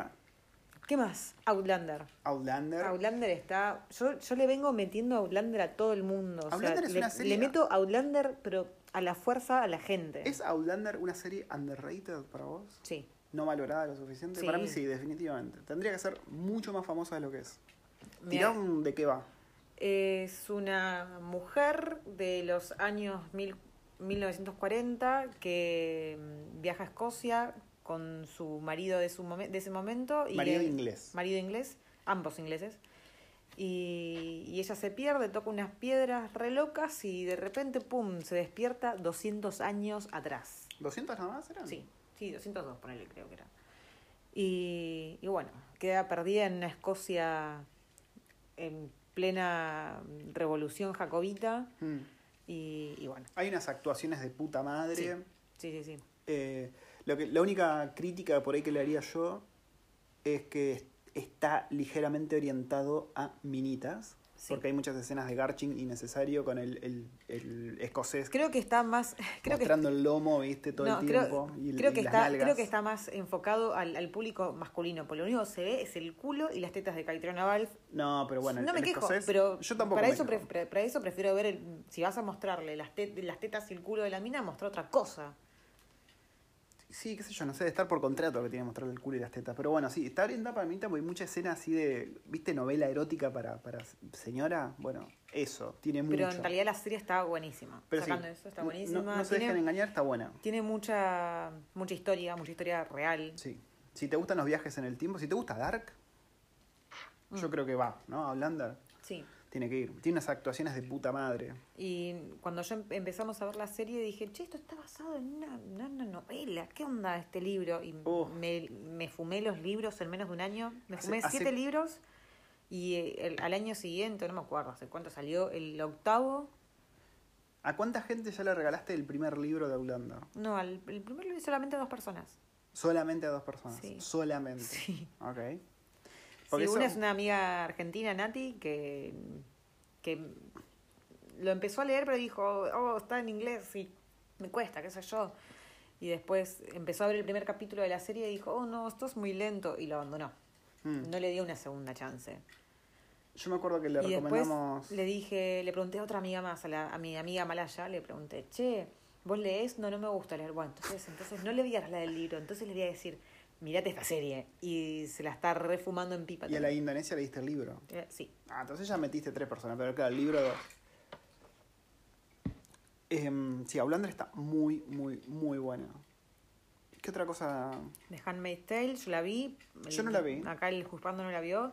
¿Qué más? Outlander. Outlander. Outlander está. Yo, yo le vengo metiendo Outlander a todo el mundo. O sea, Outlander es le, una serie- le meto Outlander, pero a la fuerza a la gente. ¿Es Outlander una serie underrated para vos? Sí. ¿No valorada lo suficiente? Sí. Para mí sí, definitivamente. Tendría que ser mucho más famosa de lo que es. Mirá, Tirá un de qué va. Es una mujer de los años mil- 1940 que mm, viaja a Escocia con su marido de, su momen- de ese momento. Y Marido inglés. Marido inglés, ambos ingleses. Y, y ella se pierde, toca unas piedras re locas y de repente, ¡pum!, se despierta 200 años atrás. ¿200 nada más eran? Sí, sí, 202, ponele, creo que era. Y, y bueno, queda perdida en una Escocia en plena revolución jacobita. Mm. Y, y bueno, Hay unas actuaciones de puta madre. Sí, sí, sí. Eh, lo que, la única crítica por ahí que le haría yo es que está ligeramente orientado a minitas. Sí. Porque hay muchas escenas de Garching innecesario con el, el, el escocés Creo que está más. (laughs) Creo que mostrando el lomo, viste, todo No, el creo, tiempo. y, creo y que las está, nalgas. creo que está más enfocado al, al público masculino, porque lo único que se ve es el culo y las tetas de Caitriona Valve. No, pero bueno, el- no me quejo, escocés- pero yo tampoco para, me eso quejo. pre- para eso prefiero ver, el, si vas a mostrarle las, tet- las tetas y el culo de la mina, mostrar otra cosa. Sí, qué sé yo, no sé, de estar por contrato que tiene que mostrarle el culo y las tetas. Pero bueno, sí, está orientada para mí porque hay mucha escena así de, ¿viste? Novela erótica para, para señora. Bueno, eso, tiene mucho. Pero en realidad la serie está buenísima. Pero sí, Sacando eso, está buenísima. No, no se tiene, dejen engañar, está buena. tiene mucha, mucha historia, mucha historia real. Sí. Si te gustan los viajes en el tiempo, si te gusta Dark, yo Mm. creo que va, ¿no? Hablando, Sí. Tiene que ir. Tiene unas actuaciones de puta madre. Y cuando yo em- empezamos a ver la serie dije, che, esto está basado en una, en una novela. ¿Qué onda este libro? Y Oh. me, me fumé los libros en menos de un año. Me Hace- fumé hace- siete libros y eh, el- al año siguiente, no me acuerdo hace cuánto salió, el octavo. ¿A cuánta gente ya le regalaste el primer libro de Aulanda? No, al, el primer libro solamente a dos personas. Solamente a dos personas. Sí. Solamente. Sí. Ok. Sí, Porque una eso- es una amiga argentina, Nati, que, que lo empezó a leer, pero dijo, oh, está en inglés y me cuesta, qué sé yo. Y después empezó a ver el primer capítulo de la serie y dijo, oh, no, esto es muy lento, y lo abandonó. Mm. No le dio una segunda chance. Yo me acuerdo que le y después recomendamos. le dije, le pregunté a otra amiga más, a, la, a mi amiga Malaya, le pregunté, che, ¿vos lees? No, no me gusta leer. Bueno, entonces, entonces no le voy a la del libro, entonces le voy a decir, mirate esta serie. Y se la está refumando en pipa. Y a la Indonesia le diste el libro. Eh, Sí. Ah, entonces ya metiste tres personas, pero claro, el libro dos. Em, sí, Outlander está muy, muy, muy buena. ¿Qué otra cosa? The Handmaid's Tale, yo la vi. Yo no la vi. Acá el Juspando no la vio.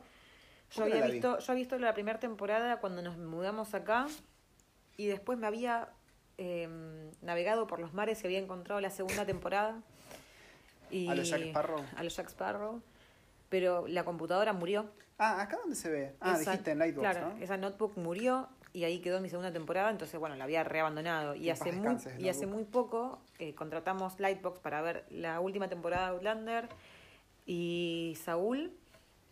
Yo ¿Por qué no había la vi? visto, yo había visto la primera temporada cuando nos mudamos acá y después me había eh, navegado por los mares y había encontrado la segunda temporada. Y ¿A los Jack Sparrow? A los Jack Sparrow. Pero la computadora murió. Ah, ¿acá dónde se ve? Ah, Esa- dijiste en Lightbox, Claro, ¿no? esa notebook murió y ahí quedó mi segunda temporada, entonces bueno, la había reabandonado. Y hace muy, y hace muy poco eh, contratamos Lightbox para ver la última temporada de Outlander y Saúl.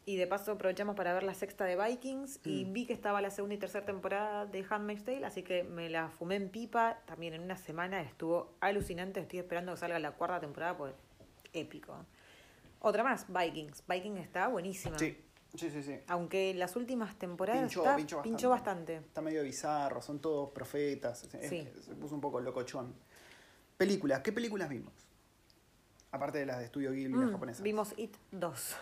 Y de paso aprovechamos para ver la sexta de Vikings y Mm. vi que estaba la segunda y tercera temporada de Handmaid's Tale, así que me la fumé en pipa. También en una semana estuvo alucinante. Estoy esperando que salga la cuarta temporada, pues épico. Otra más, Vikings. Vikings está buenísima. Sí, sí, sí, sí. Aunque las últimas temporadas Pinchó, está- pinchó bastante. pinchó bastante. Está medio bizarro, son todos profetas. es- Sí. Se puso un poco locochón. Películas, ¿qué películas vimos? Aparte de las de Estudio Ghibli, las Mm, japonesas. vimos It 2.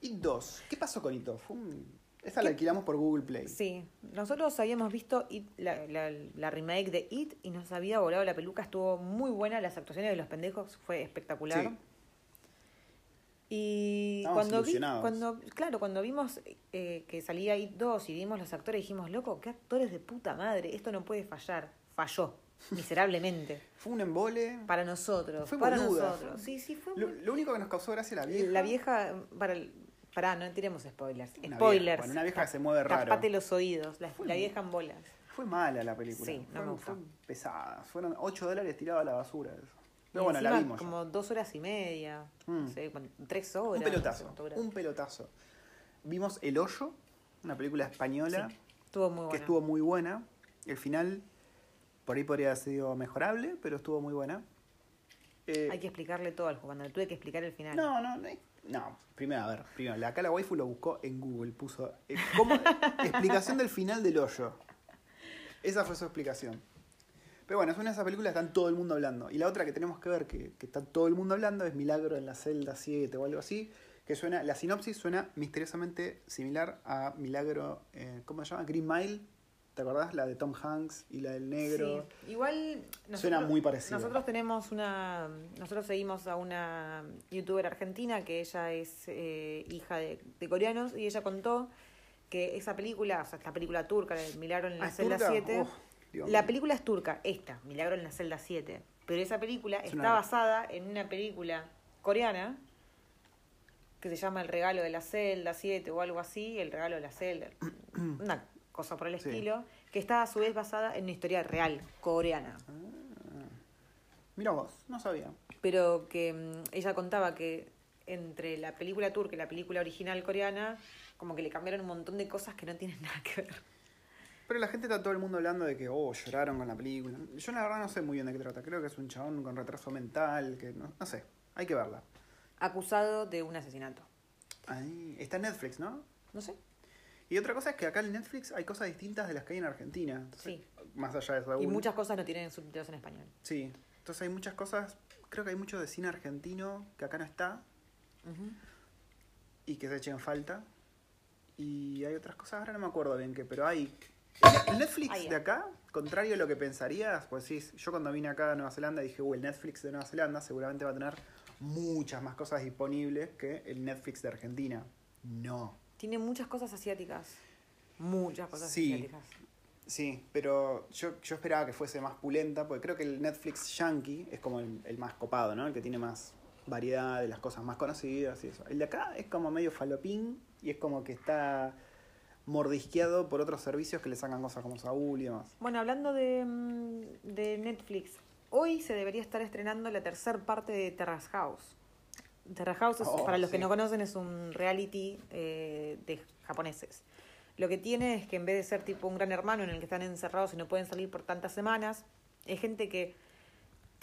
It 2. ¿Qué pasó con It 2? Fue un- Esa la alquilamos por Google Play. Sí, nosotros habíamos visto It, la, la- la remake de It y nos había volado la peluca, estuvo muy buena, las actuaciones de los pendejos fue espectacular. Sí. Y cuando, vi, cuando, claro, cuando vimos eh, que salía It 2 y vimos los actores, dijimos, loco, qué actores de puta madre, esto no puede fallar. Falló, (laughs) miserablemente. Fue un embole. para nosotros, Fue para boluda, nosotros. fue- Sí, sí, fue Lo, muy- lo único que nos causó gracia la vieja. La vieja, para el, pará, no tiremos spoilers. Una spoilers. vieja, bueno, una vieja que se mueve raro. Tapate los oídos, la, la vieja en bolas. Fue mala la película. Sí, no fue, me gustó. fue pesada. Fueron 8 dólares tirados a la basura. eso. Pero bueno, la vimos. ya. Como dos horas y media, Mm. no sé, cuan- tres horas. Un pelotazo. Un pelotazo. Vimos El Hoyo, una película española Sí, estuvo muy que estuvo muy buena. El final, por ahí podría haber sido mejorable, pero estuvo muy buena. Eh, Hay que explicarle todo al jugador. Tuve que explicar el final. No, no, no. No, primero, a ver, primero, la acá la waifu lo buscó en Google, puso eh, ¿cómo? (laughs) explicación del final del hoyo. Esa fue su explicación. Pero bueno, es una de esas películas que están todo el mundo hablando. Y la otra que tenemos que ver, que, que está todo el mundo hablando, es Milagro en la celda 7 o algo así, que suena, la sinopsis suena misteriosamente similar a Milagro, eh, ¿cómo se llama? Green Mile. ¿Te acordás? La de Tom Hanks y la del negro. Sí, Igual Suena muy parecido. Nosotros tenemos una, nosotros seguimos a una youtuber argentina que ella es eh, hija de, de coreanos y ella contó que esa película, o sea, esta película turca, de Milagro en la Ah, ¿es celda turca? 7, Uf, La película es turca, esta, Milagro en la celda 7, pero esa película Es está una- basada en una película coreana que se llama El regalo de la celda 7 o algo así, El regalo de la celda, (clears throat) una cosa por el Sí. estilo, que está a su vez basada en una historia real coreana. Mira vos, no sabía. Pero que mm, ella contaba que entre la película turca y la película original coreana, como que le cambiaron un montón de cosas que no tienen nada que ver. Pero la gente está todo el mundo hablando de que, oh, lloraron con la película. Yo la verdad no sé muy bien de qué trata. Creo que es un chabón con retraso mental, que no, no sé. Hay que verla. Acusado de un asesinato. Ahí, está en Netflix, ¿no? No sé. Y otra cosa es que acá en Netflix hay cosas distintas de las que hay en Argentina. Entonces, Sí. Más allá de Saúl. Y muchas cosas no tienen subtítulos en español. Sí. Entonces hay muchas cosas. Creo que hay mucho de cine argentino que acá no está y que se echen falta. Y hay otras cosas, ahora no me acuerdo bien qué, pero hay. El Netflix de acá, contrario a lo que pensarías, pues sí, yo cuando vine acá a Nueva Zelanda dije, uy, el Netflix de Nueva Zelanda seguramente va a tener muchas más cosas disponibles que el Netflix de Argentina. No. Tiene muchas cosas asiáticas. Muchas cosas Sí. asiáticas. Sí, pero yo, yo esperaba que fuese más pulenta, porque creo que el Netflix yankee es como el, el más copado, ¿no? El que tiene más variedad de las cosas más conocidas y eso. El de acá es como medio falopín y es como que está mordisqueado por otros servicios que le sacan cosas como Saúl y demás. Bueno, hablando de, mm, de Netflix, hoy se debería estar estrenando la tercera parte de Terrace House. Terrace House, es- Oh, para los que no conocen, es un reality eh, de japoneses. Lo que tiene es que en vez de ser tipo un gran hermano en el que están encerrados y no pueden salir por tantas semanas, es gente que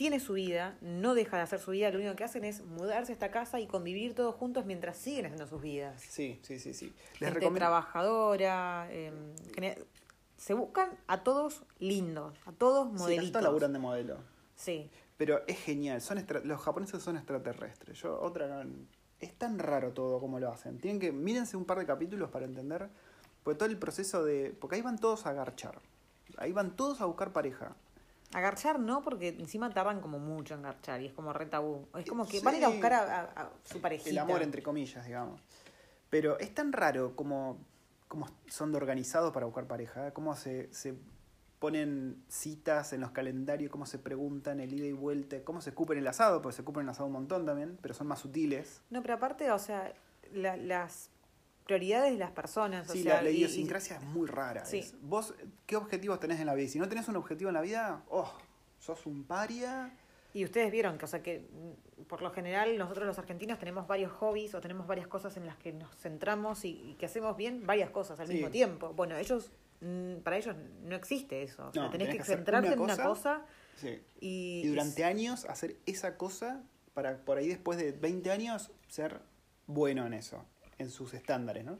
tiene su vida, no deja de hacer su vida, lo único que hacen es mudarse a esta casa y convivir todos juntos mientras siguen haciendo sus vidas. Sí, sí, sí, sí. Les gente recomiendo. trabajadora, eh, gene- se buscan a todos lindos, a todos Sí, modelitos. todos laburan de modelo. Sí. Pero es genial, son extra- los japoneses son extraterrestres. Yo, otra, es tan raro todo como lo hacen. Tienen que, mírense un par de capítulos para entender, porque todo el proceso de, porque ahí van todos a garchar, ahí van todos a buscar pareja. Agarchar no, porque encima tardan como mucho en garchar y es como re tabú. Es como que Sí. van a ir a buscar a, a- a su parejita. El amor entre comillas, digamos. Pero es tan raro como, como son de organizados para buscar pareja, ¿eh? cómo se, se ponen citas en los calendarios, cómo se preguntan el ida y vuelta, cómo se escupen el asado, porque se escupen el asado un montón también, pero son más sutiles. No, pero aparte, o sea, la- las prioridades de las personas. o Sí, sea, la, la y- idiosincrasia es muy rara. Sí. es- Vos, ¿qué objetivos tenés en la vida? Y si no tenés un objetivo en la vida, oh, sos un paria. Y ustedes vieron que, o sea, que mm, por lo general nosotros los argentinos tenemos varios hobbies o tenemos varias cosas en las que nos centramos y, y que hacemos bien varias cosas al Sí. mismo tiempo. Bueno, ellos, mm, para ellos no existe eso. O sea, No, tenés, tenés que, que centrarte una en una cosa Sí. y, Y durante años hacer esa cosa para por ahí después de 20 años ser bueno en eso, en sus estándares, ¿no?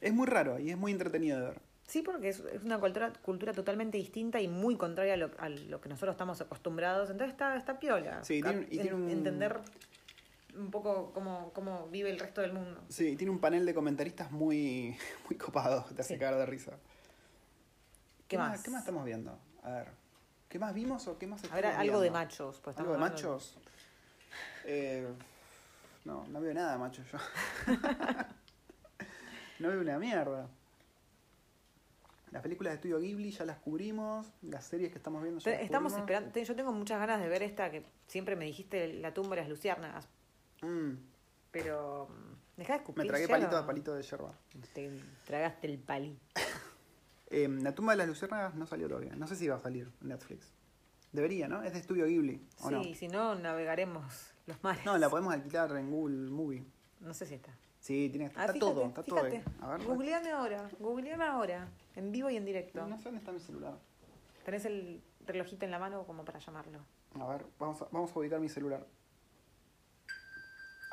Es muy raro y es muy entretenido de ver. Sí, porque es, una cultura, cultura totalmente distinta y muy contraria a lo, a lo que nosotros estamos acostumbrados. Entonces está, está piola. Sí, tiene y En- tiene un- Entender un poco cómo, cómo vive el resto del mundo. Sí, tiene un panel de comentaristas muy, (laughs) muy copado, te hace Sí. cagar de risa. ¿Qué más? ¿Qué más estamos viendo? A ver, ¿qué más vimos o qué más A ver, estamos algo de machos. pues ¿Algo de estamos machos? Eh, no, no veo nada de machos yo. (laughs) no veo una mierda. Las películas de estudio Ghibli ya las cubrimos, las series que estamos viendo ya las Estamos cubrimos. esperando. Yo tengo muchas ganas de ver esta que siempre me dijiste, La tumba de las luciérnagas. Mm, Pero. mm, Deja de escupir. me tragué palito a palito de yerba. Te tragaste el palito. (laughs) Eh, la tumba de las luciérnagas no salió todavía. No sé si va a salir en Netflix. Debería, ¿no? Es de estudio Ghibli, ¿o Sí, no? si no, navegaremos los mares. No, la podemos alquilar en Google Movie. No sé si está. Sí, tiene, está Ah, todo, está todo fíjate. ahí. A ver, Googleame ahora, googleame ahora, en vivo y en directo. no sé dónde está mi celular. Tenés el relojito en la mano como para llamarlo. A ver, vamos a, vamos a ubicar mi celular.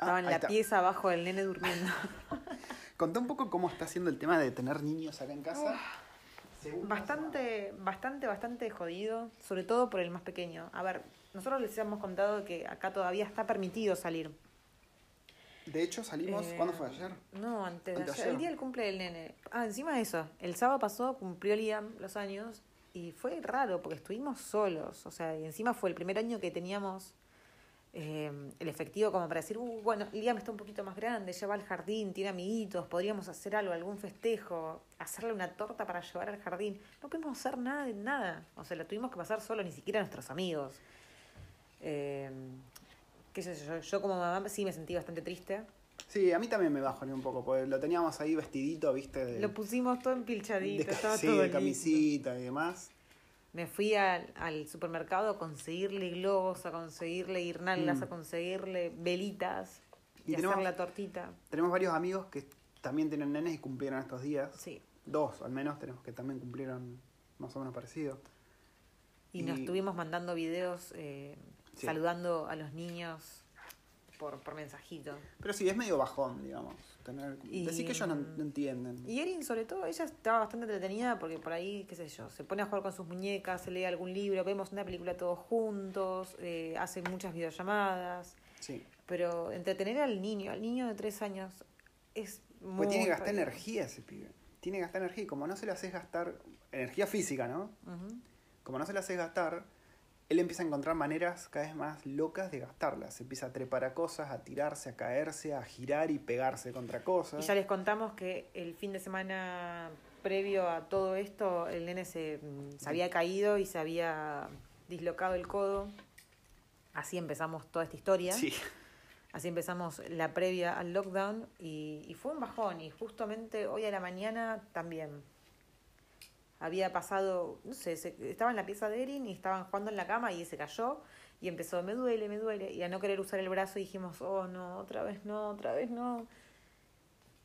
Ah, Estaba en ahí la está. pieza abajo del nene durmiendo. (laughs) Contá un poco cómo está haciendo el tema de tener niños acá en casa. Bastante, bastante, bastante jodido, sobre todo por el más pequeño. A ver, nosotros les hemos contado que acá todavía está permitido salir. De hecho, salimos. Eh, ¿Cuándo fue ayer? No, antes de ayer, el día del cumple del nene. Ah, encima de eso, el sábado pasado cumplió Liam los años y fue raro porque estuvimos solos. O sea, y encima fue el primer año que teníamos eh, el efectivo como para decir, "Uh, bueno, Liam está un poquito más grande, ya va al jardín, tiene amiguitos, podríamos hacer algo, algún festejo, hacerle una torta para llevar al jardín. No pudimos hacer nada de nada. O sea, la tuvimos que pasar solo, ni siquiera nuestros amigos. Eh, qué sé yo, yo como mamá sí me sentí bastante triste. Sí, a mí también me bajoné un poco, porque lo teníamos ahí vestidito, viste, de, Lo pusimos todo de empilchadito, ca- estaba (laughs) sí, todo de lindo. camisita y demás. Me fui al, al supermercado a conseguirle globos, a conseguirle guirnaldas, Mm. a conseguirle velitas y, Y hacer la tortita. Tenemos varios amigos que también tienen nenes y cumplieron estos días. Sí. Dos al menos tenemos que también cumplieron más o menos parecido. Y, nos estuvimos mandando videos eh, Sí. saludando a los niños por, por mensajito. Pero sí, es medio bajón, digamos. Tener... Y- Decir que ellos no, no entienden. Y Erin, sobre todo, ella estaba bastante entretenida porque por ahí, qué sé yo, se pone a jugar con sus muñecas, se lee algún libro, vemos una película todos juntos, eh, hace muchas videollamadas. Sí. Pero entretener al niño, al niño de tres años, es muy. Pues tiene que gastar energía ese pibe. Tiene que gastar energía. Y como no se le haces gastar energía física, ¿no? Como no se le haces gastar, él empieza a encontrar maneras cada vez más locas de gastarlas. Se empieza a trepar a cosas, a tirarse, a caerse, a girar y pegarse contra cosas. Y ya les contamos que el fin de semana previo a todo esto, el nene se, mm, se había caído y se había dislocado el codo. Así empezamos toda esta historia. Sí. Así empezamos la previa al lockdown y, y fue un bajón. Y justamente hoy a la mañana también. Había pasado, no sé, se- estaba en la pieza de Erin y estaban jugando en la cama y se cayó y empezó, me duele, me duele. Y a no querer usar el brazo dijimos, oh no, otra vez no, otra vez no.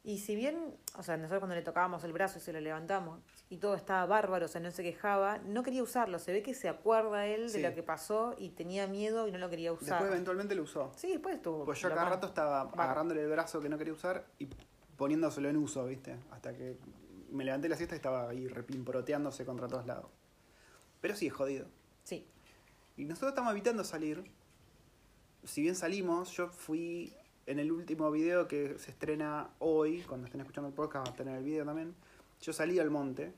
Y si bien, o sea, nosotros cuando le tocábamos el brazo y se lo levantamos y todo estaba bárbaro, o sea, no se quejaba, no quería usarlo. Se ve que se acuerda él Sí. de lo que pasó y tenía miedo y no lo quería usar. Después eventualmente lo usó. Sí, después estuvo. Pues yo cada rato estaba agarrándole el brazo que no quería usar y poniéndoselo en uso, ¿viste? Hasta que me levanté la siesta y estaba ahí repimporoteándose contra todos lados. Pero sí, es jodido. Sí, Y nosotros estamos evitando salir. Si bien salimos, yo fui en el último video que se estrena hoy, cuando estén escuchando el podcast va a tener el video también. Yo salí al monte.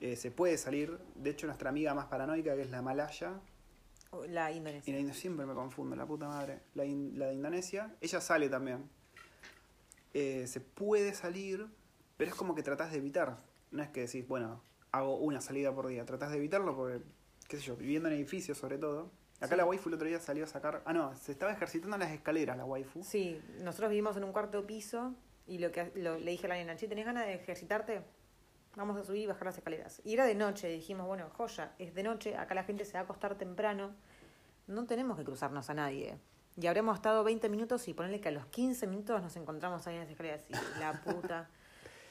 Eh, se puede salir. De hecho, nuestra amiga más paranoica, que es la Malaya, la y Indonesia. la Indo- siempre me confundo, la puta madre. La, in- la de Indonesia, ella sale también. Eh, se puede salir, pero es como que tratás de evitar. No es que decís, bueno, hago una salida por día. Tratás de evitarlo porque, qué sé yo, viviendo en edificios sobre todo. Acá Sí. la waifu el otro día salió a sacar. Ah, no, se estaba ejercitando en las escaleras la waifu. Sí, nosotros vivimos en un cuarto piso y lo que lo- le dije a la nena, che, ¿tenés ganas de ejercitarte? Vamos a subir y bajar las escaleras. Y era de noche, dijimos, bueno, joya, es de noche, acá la gente se va a acostar temprano, no tenemos que cruzarnos a nadie. Y habremos estado 20 minutos y ponerle que a los 15 minutos nos encontramos ahí en las escaleras. Y la puta. (laughs)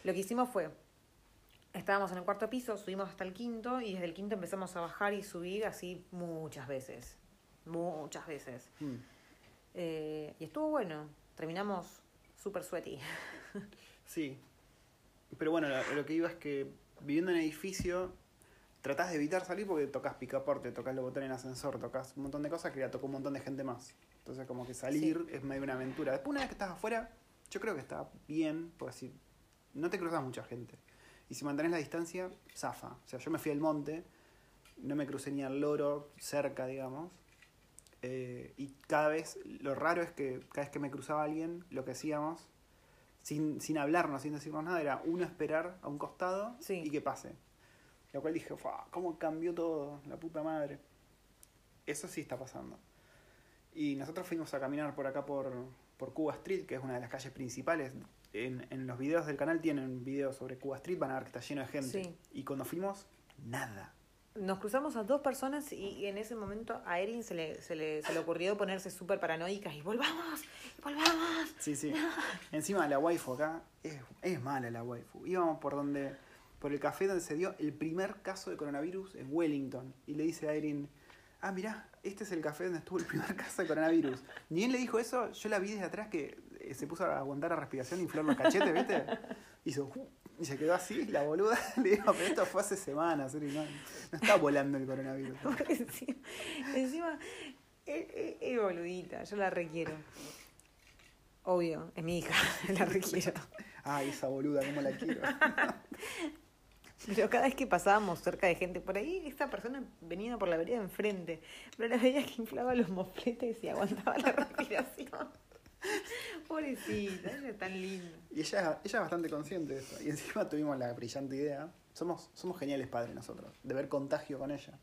Lo que hicimos fue, estábamos en el cuarto piso, subimos hasta el quinto y desde el quinto empezamos a bajar y subir así muchas veces. Muchas veces. Mm. Eh, y estuvo bueno. Terminamos súper sweaty. Sí. Pero bueno, lo, lo que iba es que viviendo en edificio, tratás de evitar salir porque tocas picaporte, tocas los botones en ascensor, tocas un montón de cosas que ya tocó un montón de gente más. Entonces como que salir es medio una aventura. Después una vez que estás afuera, yo creo que está bien, porque si no te cruzas mucha gente. Y si mantenés la distancia, zafa. O sea, yo me fui al monte, no me crucé ni al loro cerca, digamos. Eh, y cada vez, lo raro es que cada vez que me cruzaba alguien, lo que hacíamos, sin, sin hablarnos, sin decirnos nada, era uno esperar a un costado Sí. y que pase. Lo cual dije, "Fua, ¿cómo cambió todo? La puta madre. Eso sí está pasando. Y nosotros fuimos a caminar por acá por, por Cuba Street, que es una de las calles principales. En, en los videos del canal tienen videos sobre Cuba Street, van a ver que está lleno de gente. Sí. Y cuando fuimos, nada. Nos cruzamos a dos personas y en ese momento a Erin se le, se le, se le ocurrió ponerse súper paranoica y volvamos, volvamos. Sí, sí. Encima la waifu acá es, es mala la waifu. Íbamos por donde por el café donde se dio el primer caso de coronavirus en Wellington. Y le dice a Erin, ah, mirá, este es el café donde estuvo el primer (laughs) caso de coronavirus. Ni bien le dijo eso, yo la vi desde atrás que se puso a aguantar la respiración y inflar los cachetes, ¿viste? (laughs) Hizo, "Uh", y se quedó así, la boluda. (laughs) Le digo, pero esto fue hace semanas, no, no está volando el coronavirus. (laughs) encima, encima es, es- es boludita, yo la requiero. Obvio, es mi hija, la requiero. Ay, esa boluda, cómo la quiero. Pero cada vez que pasábamos cerca de gente por ahí, esta persona venía por la vereda de enfrente. Pero la veía que inflaba los mofletes y aguantaba la respiración. (laughs) Pobrecita, ella es tan linda. Y ella, ella es bastante consciente de eso. Y encima tuvimos la brillante idea. Somos, somos geniales padres nosotros, de ver contagio con ella.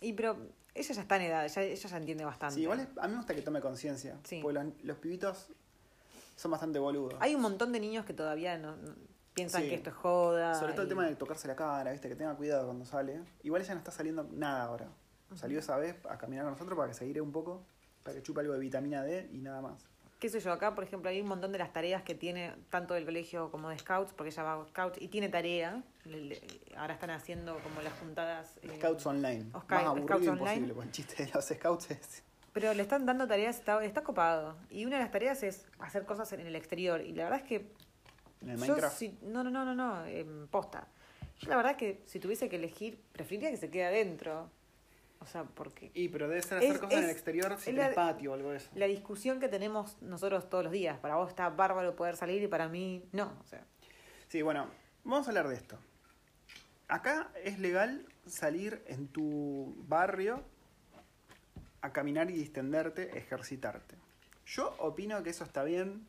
Y pero ella ya está en edad, ella, ella ya entiende bastante. Sí, igual es- a mí me gusta que tome conciencia. Sí. Porque los, los pibitos son bastante boludos. Hay un montón de niños que todavía no, no- piensan Sí. que esto es joda. Sobre todo el tema de tocarse la cara, ¿viste? Que tenga cuidado cuando sale. Igual ella no está saliendo nada ahora. Salió esa vez a caminar con nosotros para que se aire un poco, para que chupe algo de vitamina D y nada más. qué sé yo, acá por ejemplo hay un montón de las tareas que tiene tanto del colegio como de scouts, porque ella va a scouts y tiene tarea. Ahora están haciendo como las juntadas. eh, Scouts online. Oscar- más aburrido Scouts imposible, online. con el chiste de los scouts es... Pero le están dando tareas, está, está copado. Y una de las tareas es hacer cosas en el exterior. Y la verdad es que En el Minecraft. si- no, no, no, no, no, em, posta. Yo la verdad que si tuviese que elegir, preferiría que se quede adentro. O sea, porque Y pero debe ser hacer Es- cosas en el exterior si es tenés la- patio o algo de eso. la discusión que tenemos nosotros todos los días, para vos está bárbaro poder salir y para mí no. O sea, Sí, bueno, vamos a hablar de esto. Acá es legal salir en tu barrio a caminar y distenderte, ejercitarte. Yo opino que eso está bien,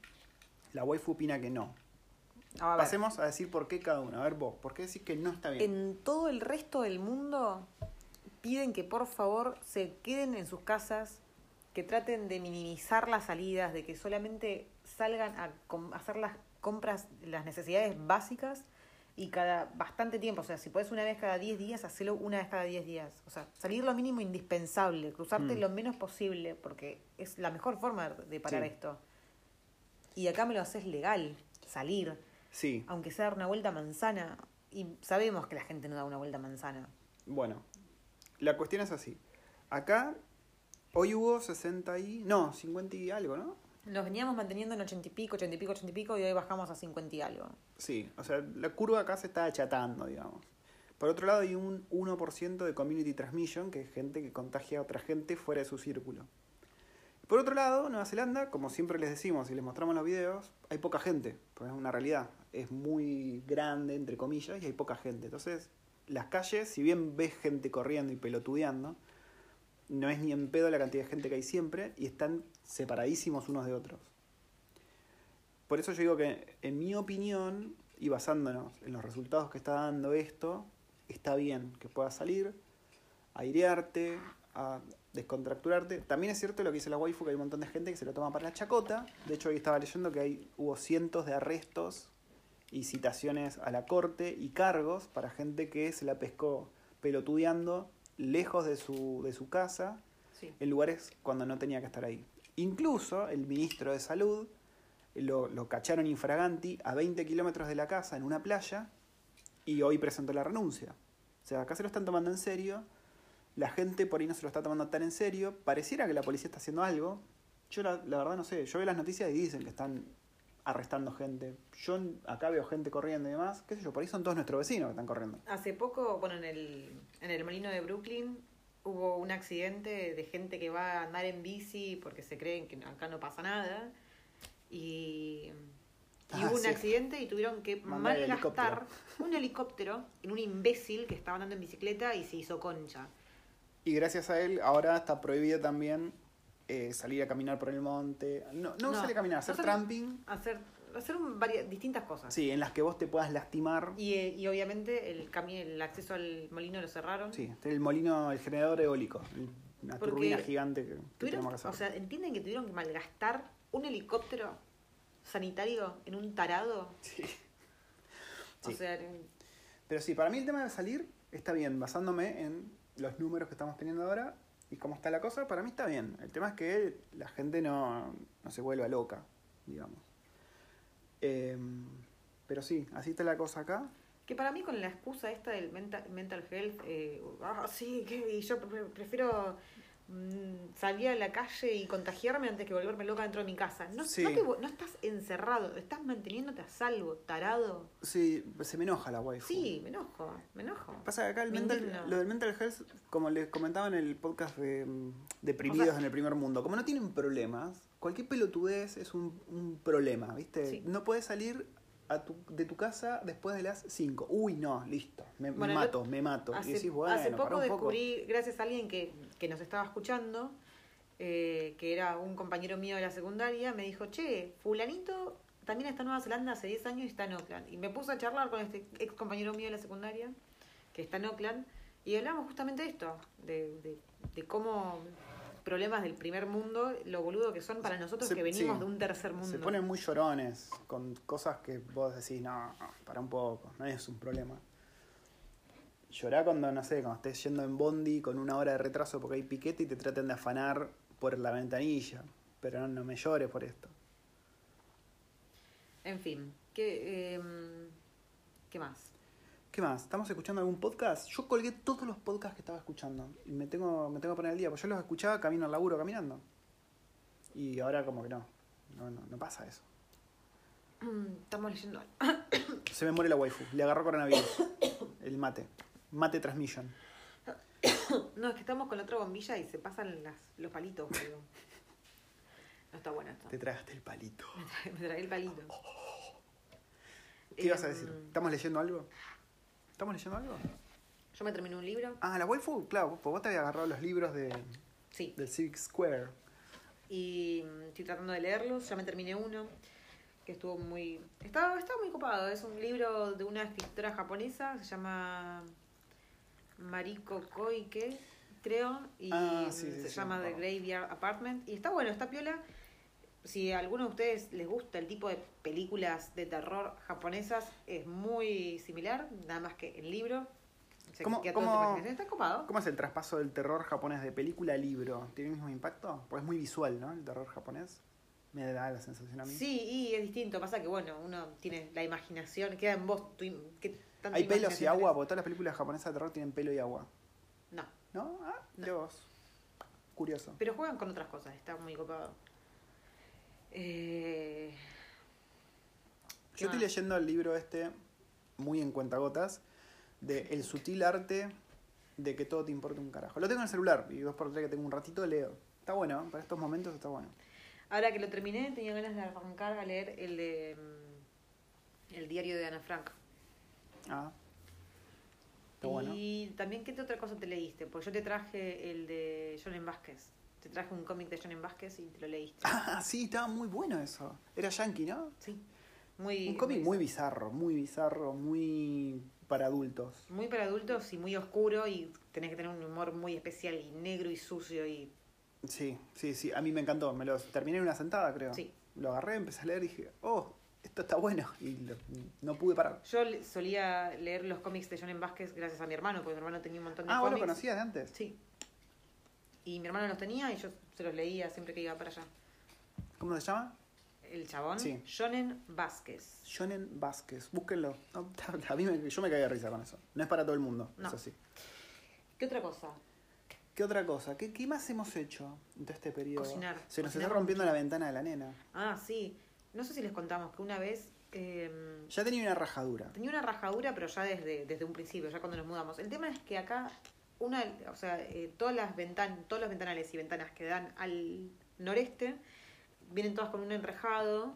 la waifu opina que no. a Pasemos a decir por qué cada uno. A ver vos, ¿por qué decís que no está bien? en todo el resto del mundo piden que por favor se queden en sus casas, que traten de minimizar las salidas, de que solamente salgan a hacer las compras, las necesidades básicas y cada bastante tiempo, o sea, si puedes una vez cada 10 días, hacelo una vez cada 10 días. O sea, salir lo mínimo indispensable, cruzarte Mm. lo menos posible, porque es la mejor forma de parar Sí. esto. Y acá me lo haces legal, salir, Sí, aunque sea dar una vuelta manzana. Y sabemos que la gente no da una vuelta manzana. bueno. La cuestión es así. Acá, hoy hubo 60 y... No, 50 y algo, ¿no? Nos veníamos manteniendo en 80 y pico, 80 y pico, 80 y pico, y hoy bajamos a 50 y algo. Sí, o sea, la curva acá se está achatando, digamos. Por otro lado, hay un 1% de community transmission, que es gente que contagia a otra gente fuera de su círculo. Por otro lado, Nueva Zelanda, como siempre les decimos y les mostramos los videos, hay poca gente, porque es una realidad. Es muy grande, entre comillas, y hay poca gente. Entonces, las calles, si bien ves gente corriendo y pelotudeando, no es ni en pedo la cantidad de gente que hay siempre, y están separadísimos unos de otros. Por eso yo digo que, en mi opinión, y basándonos en los resultados que está dando esto, está bien que puedas salir, a airearte, a descontracturarte. También es cierto lo que dice la waifu, que hay un montón de gente que se lo toma para la chacota. De hecho, hoy estaba leyendo que hay, hubo cientos de arrestos y citaciones a la corte y cargos para gente que se la pescó pelotudeando lejos de su, de su casa Sí. en lugares cuando no tenía que estar ahí. Incluso el ministro de Salud lo, lo cacharon infraganti a 20 kilómetros de la casa en una playa y hoy presentó la renuncia. O sea, acá se lo están tomando en serio. La gente por ahí no se lo está tomando tan en serio. Pareciera que la policía está haciendo algo. Yo la, la verdad no sé. Yo veo las noticias y dicen que están arrestando gente. Yo acá veo gente corriendo y demás. ¿Qué sé yo? Por ahí son todos nuestros vecinos que están corriendo. Hace poco, bueno, en el, en el molino de Brooklyn hubo un accidente de gente que va a andar en bici porque se creen que acá no pasa nada. Y, y Ah, hubo un accidente y tuvieron que Mandar malgastar un helicóptero en un imbécil que estaba andando en bicicleta y se hizo concha. Y gracias a él ahora está prohibido también eh, salir a caminar por el monte. No, no, No, salir a caminar, hacer hacer- tramping. Hacer, hacer un- varias, distintas cosas. Sí, en las que vos te puedas lastimar. Y, eh, y obviamente el, el acceso al molino lo cerraron. Sí, el molino, el generador eólico. Una Porque turbina gigante que, que Tuvieron- tenemos que hacer. o sea, ¿entienden que tuvieron que malgastar un helicóptero sanitario en un tarado? Sí. O Sí. sea, Pero sí, para mí el tema de salir está bien, basándome en los números que estamos teniendo ahora y cómo está la cosa, para mí está bien. El tema es que la gente no, no se vuelva loca, digamos. Em, pero sí, así está la cosa acá. que para mí con la excusa esta del mental, mental health, eh, ah, sí, que y yo pre- prefiero salir a la calle y contagiarme antes que volverme loca dentro de mi casa. No, Sí. no, te no estás encerrado, estás manteniéndote a salvo, tarado. Sí, se me enoja la waifu. Sí, me enojo, me enojo. Pasa que acá el Me mental- indigno. lo del mental health, como les comentaba en el podcast de mm, Deprimidos O sea- en el primer mundo, como no tienen problemas, cualquier pelotudez es un, un problema, ¿viste? Sí. No puedes salir a tu, de tu casa después de las 5. Uy, no, listo, me, Bueno, mato, me mato. Hace, y decís, bueno, hace pará poco un poco. descubrí, gracias a alguien que, que nos estaba escuchando, eh, que era un compañero mío de la secundaria, me dijo, che, fulanito también está en Nueva Zelanda hace 10 años y está en Oakland. Y me puse a charlar con este ex compañero mío de la secundaria, que está en Oakland, y hablamos justamente de esto, de, de, de cómo problemas del primer mundo, lo boludo que son para nosotros Se- que venimos sí. de un tercer mundo. Se ponen muy llorones con cosas que vos decís, no, no, para un poco, no es un problema. Llorá cuando, no sé, cuando estés yendo en Bondi con una hora de retraso porque hay piquete y te traten de afanar por la ventanilla. Pero no, no me llores por esto. En fin, ¿qué, em, ¿qué más? ¿Qué más? ¿Estamos escuchando algún podcast? Yo colgué todos los podcasts que estaba escuchando. Y me tengo, me tengo que poner al día, porque yo los escuchaba camino al laburo caminando. Y ahora como que no. No, no, no pasa eso. Estamos leyendo. (coughs) Se me muere la waifu. Le agarró coronavirus. (coughs) El mate. Mate transmission. No, es que estamos con la otra bombilla y se pasan las, los palitos, boludo. No está bueno esto. Te tragaste el palito. (laughs) Me tragué el palito. (laughs) ¿Qué ibas a Em, decir? ¿Estamos leyendo algo? ¿Estamos leyendo algo? Yo me terminé un libro. Ah, la waifu, claro, pues vos te habías agarrado los libros de, Sí. del Civic Square. Y mm, estoy tratando de leerlos. Ya me terminé uno. Que estuvo muy. Estaba, estaba muy copado. Es un libro de una escritora japonesa. Se llama. Mariko Koike, creo. Y Ah, sí, sí, se sí, llama The. Graveyard Apartment. Y está bueno, está piola. Si a alguno de ustedes les gusta el tipo de películas de terror japonesas, es muy similar, nada más que el libro. ¿Cómo-. Está copado. ¿Cómo es el traspaso del terror japonés de película a libro? ¿Tiene el mismo impacto? Pues es muy visual, ¿no? El terror japonés. Me da la sensación a mí. Sí, y es distinto. Pasa que, bueno, uno tiene la imaginación, queda en vos. Tu, im- ¿qué tanta Hay pelos y agua, tenés? porque todas las películas japonesas de terror tienen pelo y agua. No, ¿No? Ah, No. Dios. Curioso. pero juegan con otras cosas. Está muy copado. Eh, ¿Qué Yo estoy más? leyendo el libro este, muy en cuentagotas, de El sutil arte de que todo te importa un carajo. Lo tengo en el celular y dos por tres que tengo un ratito leo. Está bueno, ¿eh? para estos momentos está bueno. ahora que lo terminé, tenía ganas de arrancar a leer el de. mm, El diario de Ana Frank. Ah. Está bueno. Y también, ¿qué otra cosa te leíste? Porque yo te traje el de Jonen Vázquez. Te traje un cómic de Jonen Vázquez y te lo leíste. Ah, sí, estaba muy bueno eso. Era yankee, ¿no? Sí. Muy, Un cómic muy bizarro, muy bizarro, muy para adultos. Muy para adultos y muy oscuro y tenés que tener un humor muy especial y negro y sucio y Sí, sí, sí, a mí me encantó. Me lo terminé en una sentada, creo. Sí. Lo agarré, empecé a leer y dije, oh, esto está bueno. Y lo- no pude parar. yo solía leer los cómics de Jonen Vázquez gracias a mi hermano, porque mi hermano tenía un montón de Ah, ¿vos lo cómics. conocías de antes? Sí. Y mi hermano los tenía y yo se los leía siempre que iba para allá. ¿Cómo se llama? El chabón, Sí. Jonen Vázquez. Shonen Vázquez. Búsquenlo. No, (laughs) a mí me- yo me caí de risa con eso. No es para todo el mundo, No. eso sí. ¿Qué otra cosa? ¿Qué otra cosa? ¿Qué, qué más hemos hecho de este periodo? Cocinar. Se nos Cocinar está rompiendo la ventana de la nena. Ah, sí. No sé si les contamos que una vez eh, Ya tenía una rajadura. tenía una rajadura, pero ya desde, desde un principio, ya cuando nos mudamos. El tema es que acá, una, o sea, eh, todas las ventanas, todos los ventanales y ventanas que dan al noreste vienen todas con un enrejado,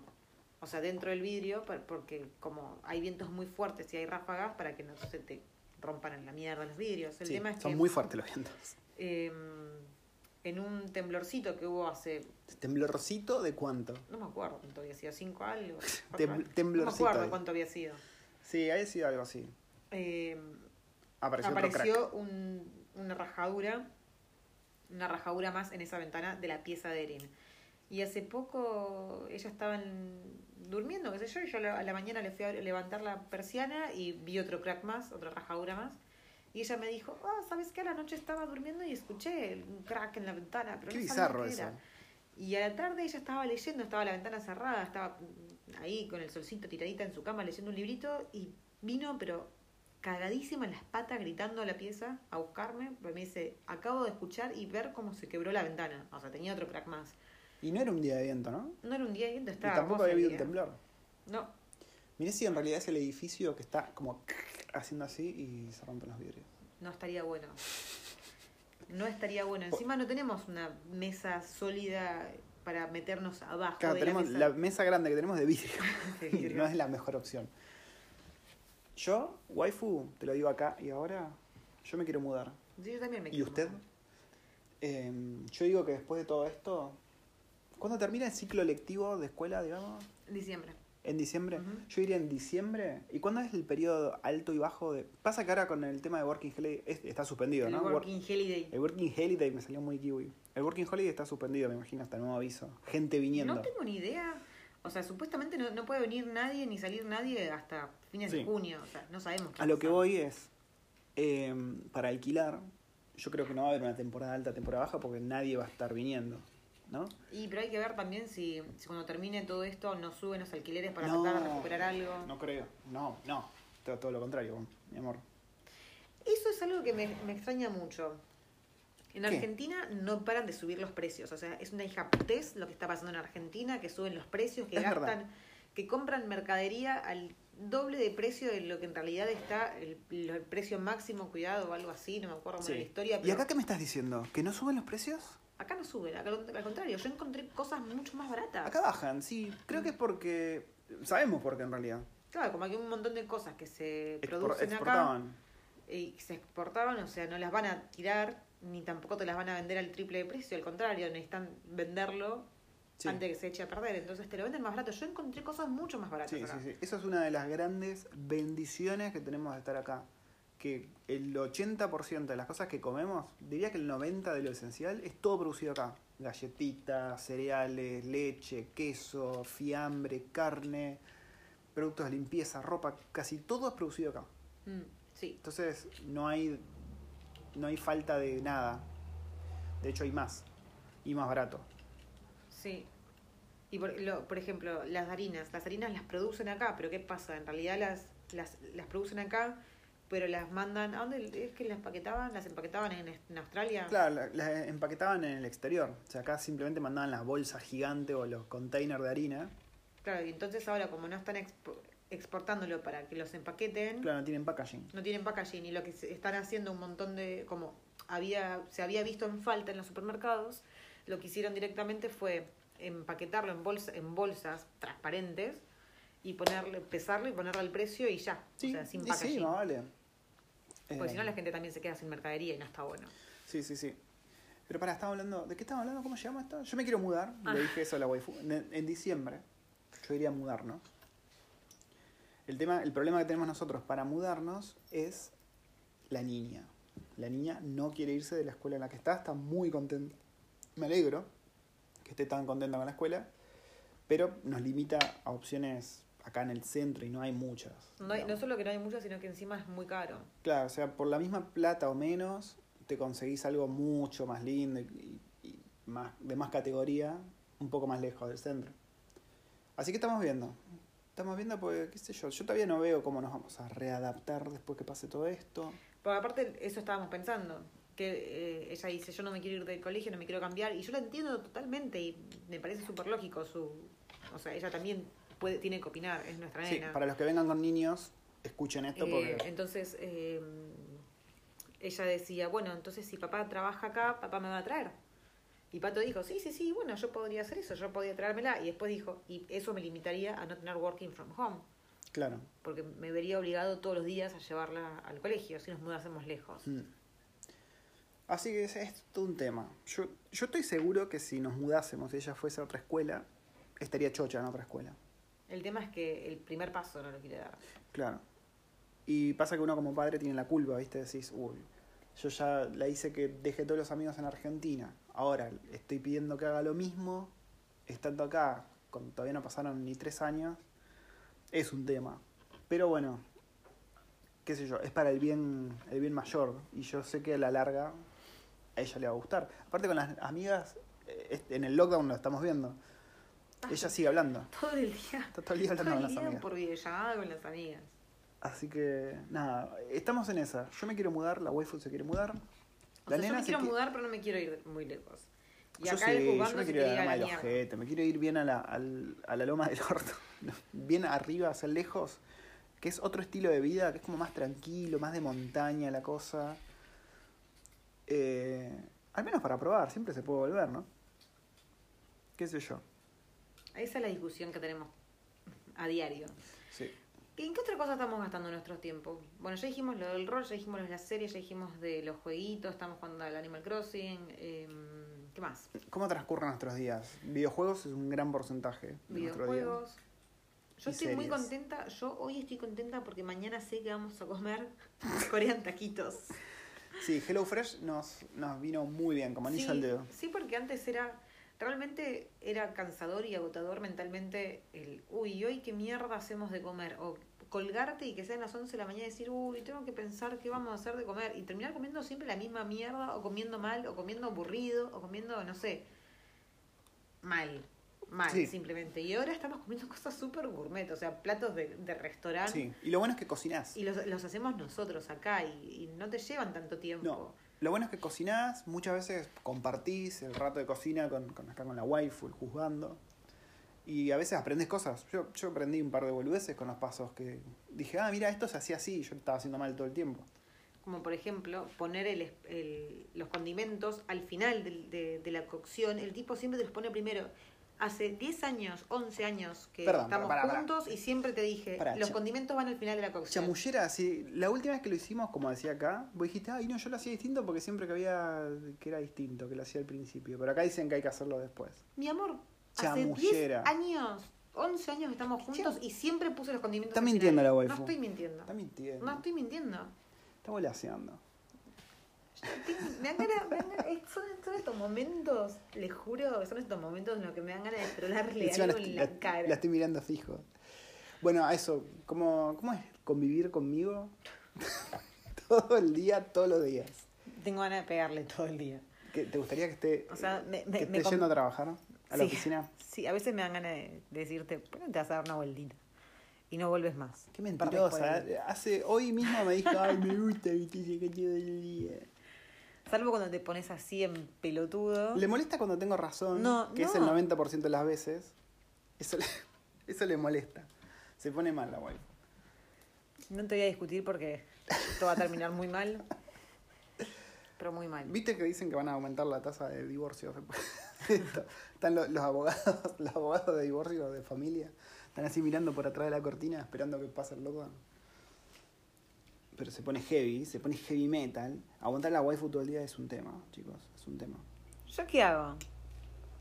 o sea, dentro del vidrio, por- porque como hay vientos muy fuertes y hay ráfagas, para que no se te rompan en la mierda los vidrios. El Sí, tema es son que muy fuertes los vientos. eh, en un temblorcito que hubo hace, ¿Temblorcito de cuánto? no me acuerdo cuánto había sido, cinco algo. cuatro (laughs) Tem- algo. No me temblorcito acuerdo cuánto había sido. Sí, ahí sido algo así. Eh, Apareció, apareció un- una rajadura, una rajadura más en esa ventana de la pieza de Erin. Y hace poco ellas estaban durmiendo, qué sé yo, y yo a la- mañana le fui a levantar la persiana y vi otro crack más, otra rajadura más. Y ella me dijo, ah, ¿sabes qué? A la noche estaba durmiendo y escuché un crack en la ventana, pero Qué no bizarro qué eso. era". Y a la tarde ella estaba leyendo, estaba la ventana cerrada, estaba ahí con el solcito tiradita en su cama leyendo un librito y vino, pero cagadísima en las patas, gritando a la pieza a buscarme, porque me dice, acabo de escuchar y ver cómo se quebró la ventana. O sea, tenía otro crack más. Y no era un día de viento, ¿no? No era un día de viento, Y estaba tampoco hermoso había habido un temblor. No, Miré si en realidad es el edificio que está como haciendo así y se rompen los vidrios. no estaría bueno. No estaría bueno. Encima no tenemos una mesa sólida para meternos abajo Claro, de tenemos la mesa. la mesa grande que tenemos de vidrio. (laughs) de vidrio. no es la mejor opción. Yo, waifu, te lo digo acá y ahora, yo me quiero mudar. Sí, yo también me ¿Y quiero usted? mudar. Eh, yo digo que después de todo esto, ¿cuándo termina el ciclo lectivo de escuela, digamos? Diciembre. En diciembre. Yo iría en diciembre. ¿Y cuándo es el periodo alto y bajo? de Pasa que ahora con el tema de Working Holiday es- está suspendido, El ¿no? Wor- Working Holiday. el Working Holiday me salió muy kiwi. El Working Holiday está suspendido, me imagino, hasta nuevo aviso. Gente viniendo. No tengo ni idea. O sea, supuestamente no, no puede venir nadie ni salir nadie hasta fines Sí. de junio. O sea, no sabemos qué A lo que voy es, eh, para alquilar, yo creo que no va a haber una temporada alta, temporada baja, porque nadie va a estar viniendo, ¿no? Y pero hay que ver también si, si cuando termine todo esto no suben los alquileres para No. tratar de recuperar algo. No creo, no, no, todo, todo lo contrario, mi amor. Eso es algo que me, me extraña mucho. En ¿Qué? Argentina no paran de subir los precios. O sea, es una hijaputez lo que está pasando en Argentina, que suben los precios, que Es gastan, verdad. que compran mercadería al doble de precio de lo que en realidad está el, el precio máximo, cuidado o algo así, no me acuerdo Sí. era la historia. ¿Y acá qué me estás diciendo? ¿Que no suben los precios? acá no suben, acá al contrario, yo encontré cosas mucho más baratas. Acá bajan, sí. Creo que es porque... Sabemos por qué en realidad. Claro, como hay un montón de cosas que se Expor- producen acá y se exportaban, o sea, no las van a tirar ni tampoco te las van a vender al triple de precio, al contrario, necesitan venderlo Sí. antes de que se eche a perder, entonces te lo venden más barato. Yo encontré cosas mucho más baratas Sí, acá. sí, sí. Esa es una de las grandes bendiciones que tenemos de estar acá. Que el 80% de las cosas que comemos, diría que el 90% de lo esencial, es todo producido acá. Galletitas, cereales, leche, queso, fiambre, carne, productos de limpieza, ropa, casi todo es producido acá. Mm, sí, Entonces no hay, no hay falta de nada. De hecho hay más. Y más barato. sí. Y por, lo- por ejemplo, las harinas, las harinas las producen acá, pero ¿qué pasa? En realidad las, las, las producen acá, pero las mandan, ¿a dónde es que las empaquetaban? ¿Las empaquetaban en, en Australia? Claro, la- las empaquetaban en el exterior. O sea, acá simplemente mandaban las bolsas gigantes o los containers de harina. Claro, y entonces ahora como no están expo- exportándolo para que los empaqueten, Claro, no tienen packaging. no tienen packaging y lo que están haciendo un montón de como había se había visto en falta en los supermercados lo que hicieron directamente fue empaquetarlo en bolsa, en bolsas transparentes y ponerle pesarlo y ponerle al precio y ya o sea sin packaging sí, más vale. porque Eh, si no la gente también se queda sin mercadería y no está bueno Sí, sí, sí. Pero para, estamos hablando. ¿De qué estamos hablando? ¿Cómo se llama esto? Yo me quiero mudar. Ah. Le dije eso a la waifu. En, en diciembre. Yo iría a mudarnos. El tema, el problema que tenemos nosotros para mudarnos es la niña. La niña no quiere irse de la escuela en la que está, está muy contenta. Me alegro que esté tan contenta con la escuela, pero nos limita a opciones acá en el centro y no hay muchas. no, hay- no digamos. solo que no hay mucho sino que encima es muy caro Claro, o sea, por la misma plata o menos, te conseguís algo mucho más lindo y, y más, de más categoría, un poco más lejos del centro. Así que estamos viendo. Estamos viendo porque, qué sé yo, yo todavía no veo cómo nos vamos a readaptar después que pase todo esto. Pero aparte, eso estábamos pensando. Que eh, ella dice, yo no me quiero ir del colegio, no me quiero cambiar. Y yo la entiendo totalmente y me parece súper lógico su... O sea, ella también puede, tiene que opinar, es nuestra Sí, nena. para los que vengan con niños, escuchen esto Eh, porque... entonces, eh, ella decía, bueno, entonces si papá trabaja acá, papá me va a traer. Y Pato dijo, sí, sí, sí, bueno, yo podría hacer eso, yo podría traérmela. Y después dijo, y eso me limitaría a no tener working from home, Claro. porque me vería obligado todos los días a llevarla al colegio si nos mudásemos lejos. Mm. Así que es, es todo un tema. Yo, yo estoy seguro que si nos mudásemos, si ella fuese a otra escuela, estaría chocha en otra escuela. El tema es que el primer paso no lo quiere dar. Claro. Y pasa que uno como padre tiene la culpa, ¿viste? Decís, uy, yo ya la hice que deje todos los amigos en Argentina. Ahora estoy pidiendo que haga lo mismo, estando acá, cuando todavía no pasaron ni tres años. Es un tema. Pero bueno, qué sé yo, es para el bien, el bien mayor. Y yo sé que a la larga a ella le va a gustar. Aparte con las amigas, eh, en el lockdown lo estamos viendo. Ella sigue hablando. Todo el día. Está todo el día hablando Todo con el las día amigas. por videollamada con las amigas. Así que, nada, estamos en esa. Yo me quiero mudar, la waifu se quiere mudar. O sea, yo me quiero qui- mudar, pero no me quiero ir muy lejos. Y Yo acá sí, el yo me quiero ir a la la loma me quiero ir bien a la, al- a la loma del orto. (laughs) Bien arriba, hacia lejos, que es otro estilo de vida, que es como más tranquilo, más de montaña la cosa. Eh, al menos para probar, siempre se puede volver, ¿no? ¿Qué sé yo? Esa es la discusión que tenemos a diario. Sí. ¿Y ¿En qué otra cosa estamos gastando nuestro tiempo? Bueno, ya dijimos lo del rol, ya dijimos lo de las series, ya dijimos de los jueguitos, estamos jugando al Animal Crossing. em, ¿Qué más? ¿Cómo transcurren nuestros días? Videojuegos es un gran porcentaje de nuestro día. Videojuegos. Yo estoy muy contenta, yo hoy estoy contenta porque mañana sé que vamos a comer (laughs) Korean taquitos. Sí, HelloFresh nos, nos vino muy bien, como anillo Sí, al dedo. sí, porque antes era, realmente era cansador y agotador mentalmente el, uy, hoy qué mierda hacemos de comer, o colgarte y que sean las 11 de la mañana y decir, uy, tengo que pensar qué vamos a hacer de comer, y terminar comiendo siempre la misma mierda, o comiendo mal, o comiendo aburrido, o comiendo, no sé, mal, mal Sí. simplemente. Y ahora estamos comiendo (laughs) cosas súper gourmet, o sea, platos de, de restaurante. Sí, y lo bueno es que cocinás. Y los, los hacemos nosotros acá y, y no te llevan tanto tiempo. No, lo bueno es que cocinás, muchas veces compartís el rato de cocina con, con acá con la waifu, juzgando. Y a veces aprendes cosas. Yo, yo aprendí un par de boludeces con los pasos que dije, ah, mira, esto se hacía así, yo estaba haciendo mal todo el tiempo. Como por ejemplo, poner el, el- los condimentos al final del- de, de la cocción. El tipo siempre te los pone primero. Hace 10 años, 11 años que Perdón, estamos juntos y siempre te dije, los condimentos van al final de la cocción. Chamullera, sí, la última vez que lo hicimos, como decía acá, vos dijiste, ay, no, yo lo hacía distinto porque siempre que había que era distinto, que lo hacía al principio. Pero acá dicen que hay que hacerlo después. Mi amor, hace 10 Chamullera. años, 11 años que estamos juntos y siempre puse los condimentos Está mintiendo la waifu. No estoy mintiendo. Está mintiendo. No estoy mintiendo. Está volaseando. Me dan ganas, me dan ganas- son, son estos momentos, les juro, son estos momentos en los que me dan ganas de trolarle algo la, en la- la cara. la estoy mirando fijo. Bueno, a eso, ¿cómo, ¿cómo es convivir conmigo? (laughs) todo el día, todos los días. Tengo ganas de pegarle todo el día. ¿Qué- ¿Te gustaría que esté, O sea, me, me- que me esté yendo a trabajar a la Sí. oficina? Sí, a veces me dan ganas de decirte, ¿por qué no te vas a dar una vueltita? Y no vuelves más. Qué mentirosa. Hace, hoy mismo me dijo, ay, me gusta que todo el día. Salvo cuando te pones así en pelotudo. ¿Le molesta cuando tengo razón? No, que es el 90% de las veces. Eso le, (laughs) eso le molesta. Se pone mal la wife. No te voy a discutir porque esto va a terminar muy mal. Pero muy mal. ¿Viste que dicen que van a aumentar la tasa de divorcios? después? Están los, los abogados, (laughs) los abogados de divorcio de familia. Están así mirando por atrás de la cortina esperando que pase el lockdown. Pero se pone heavy, se pone heavy metal. Aguantar la waifu todo el día es un tema, chicos. Es un tema. ¿Yo qué hago?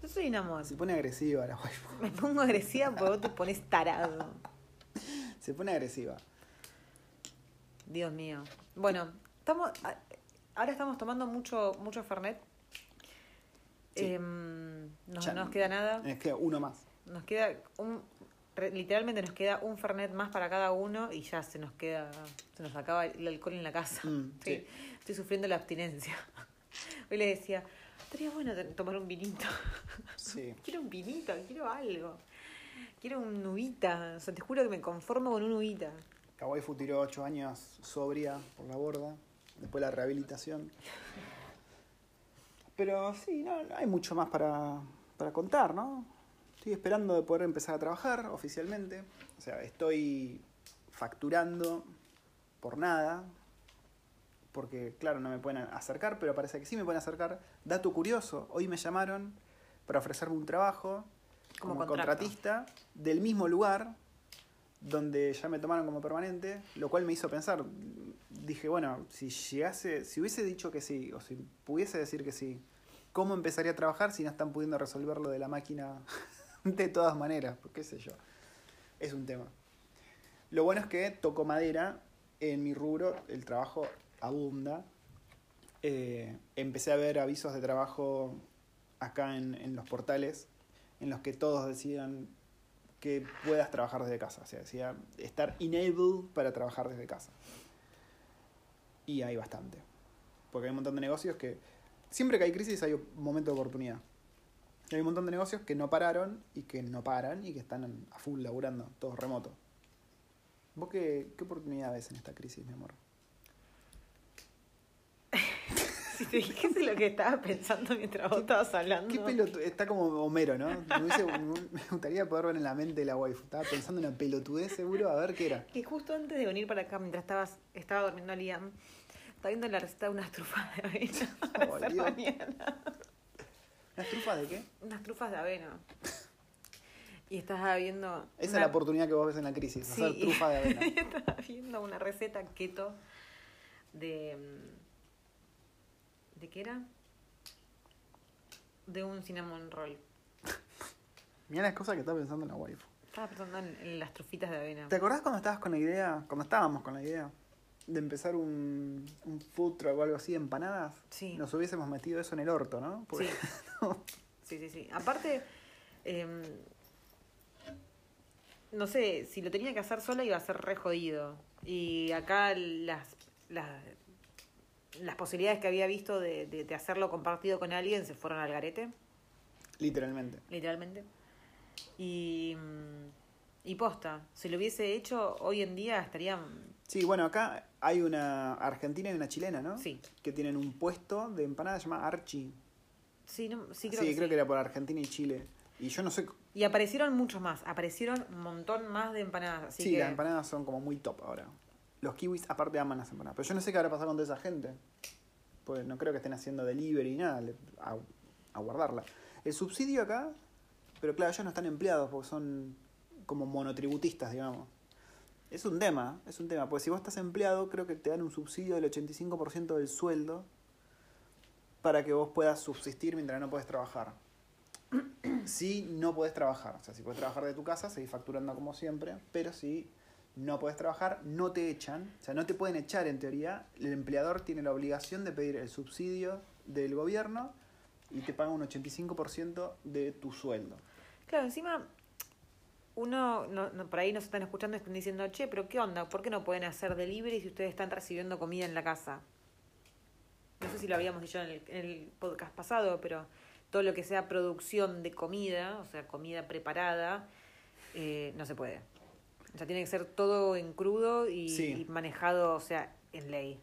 Yo soy un amor. Se pone agresiva la waifu. (laughs) Me pongo agresiva porque vos te pones tarado. Se pone agresiva. Dios mío. Bueno, estamos a- ahora estamos tomando mucho mucho Fernet. Sí. Em, no Ya- nos queda nada. Es que uno más. Nos queda un re- literalmente nos queda un Fernet más para cada uno y ya se nos queda se nos acaba el alcohol en la casa. Mm, (laughs) Estoy, sí. estoy sufriendo la abstinencia. (laughs) Hoy le decía, estaría bueno tomar un vinito. (laughs) Sí. Quiero un vinito, quiero algo. Quiero un nubita. O sea, te juro que me conformo con un nubita. La waifu tiró ocho años sobria por la borda. Después la rehabilitación. Pero sí, no, no hay mucho más para, para contar, ¿no? Estoy esperando de poder empezar a trabajar oficialmente. O sea, estoy facturando por nada. Porque, claro, no me pueden acercar, pero parece que sí me pueden acercar. Dato curioso, hoy me llamaron para ofrecerme un trabajo Como contratista del mismo lugar donde ya me tomaron como permanente, lo cual me hizo pensar, dije, bueno, si llegase, si hubiese dicho que sí, o si pudiese decir que sí, ¿cómo empezaría a trabajar si no están pudiendo resolver lo de la máquina (laughs) (laughs) de todas maneras? Pues, qué sé yo. Es un tema. Lo bueno es que toco madera, en mi rubro el trabajo abunda. Eh, empecé a ver avisos de trabajo acá en, en los portales en los que todos decían que puedas trabajar desde casa. O sea, decía estar enabled para trabajar desde casa. Y hay bastante. Porque hay un montón de negocios que. Siempre que hay crisis hay un momento de oportunidad. Y hay un montón de negocios que no pararon y que no paran y que están a full laburando, todos remotos. ¿Vos qué, qué oportunidad ves en esta crisis, mi amor? (laughs) Si te dijese lo que estaba pensando mientras vos estabas hablando. ¿Qué pelotu- Está como Homero, ¿no? Me, hubiese- me gustaría poder ver en la mente de la waifu. Estaba pensando en una pelotudez seguro, a ver qué era. Que justo antes de venir para acá, mientras estabas, estaba durmiendo Liam, estaba viendo la receta de unas trufas de avena (laughs) para Oh, hacer Dios. mañana. ¿Unas trufas de qué? Unas trufas de avena. Y estaba viendo. Esa una- es la oportunidad que vos ves en la crisis, Sí. hacer trufa de avena. (laughs) estaba viendo una receta keto de. mm, ¿De qué era? De un cinnamon roll. Mirá las cosas que está pensando la waifu. Estaba pensando en, en las trufitas de avena. ¿Te acordás cuando estabas con la idea, cuando estábamos con la idea de empezar un, un food truck o algo así de empanadas? Sí. Nos hubiésemos metido eso en el orto, ¿no? Porque- (laughs) Sí. Sí, sí, sí. Aparte, em, no sé, si lo tenía que hacer sola iba a ser re jodido. Y acá las, las, las posibilidades que había visto de, de- de hacerlo compartido con alguien se fueron al garete, Literalmente. literalmente. Y, mm, y posta, si lo hubiese hecho hoy en día estarían... Sí, bueno, acá hay una argentina y una chilena, ¿no? Sí, Que tienen un puesto de empanadas llamado Archie. sí, no, sí Sí, creo que creo sí. que era por Argentina y Chile. Y yo no sé. Y aparecieron muchos más, aparecieron un montón más de empanadas. Así sí, que... las empanadas son como muy top ahora. Los kiwis aparte aman las empanadas. Pero yo no sé qué habrá pasado con toda esa gente. Pues no creo que estén haciendo delivery ni nada. A, a guardarla. El subsidio acá. Pero claro, ellos no están empleados porque son como monotributistas, digamos. Es un tema, es un tema. Porque si vos estás empleado, creo que te dan un subsidio del 85% del sueldo para que vos puedas subsistir mientras no puedes trabajar. (clears throat) Si no puedes trabajar, o sea, si puedes trabajar de tu casa, seguís facturando como siempre, pero si no puedes trabajar, no te echan, o sea, no te pueden echar en teoría, el empleador tiene la obligación de pedir el subsidio del gobierno y te paga un 85% de tu sueldo. Claro, encima uno, no, no, por ahí nos están escuchando y están diciendo, che, pero ¿qué onda? ¿Por qué no pueden hacer delivery si ustedes están recibiendo comida en la casa? No sé si lo habíamos dicho en el, en el podcast pasado, pero todo lo que sea producción de comida, o sea, comida preparada, eh, no se puede. O sea, tiene que ser todo en crudo y, Sí. y manejado, o sea, en ley.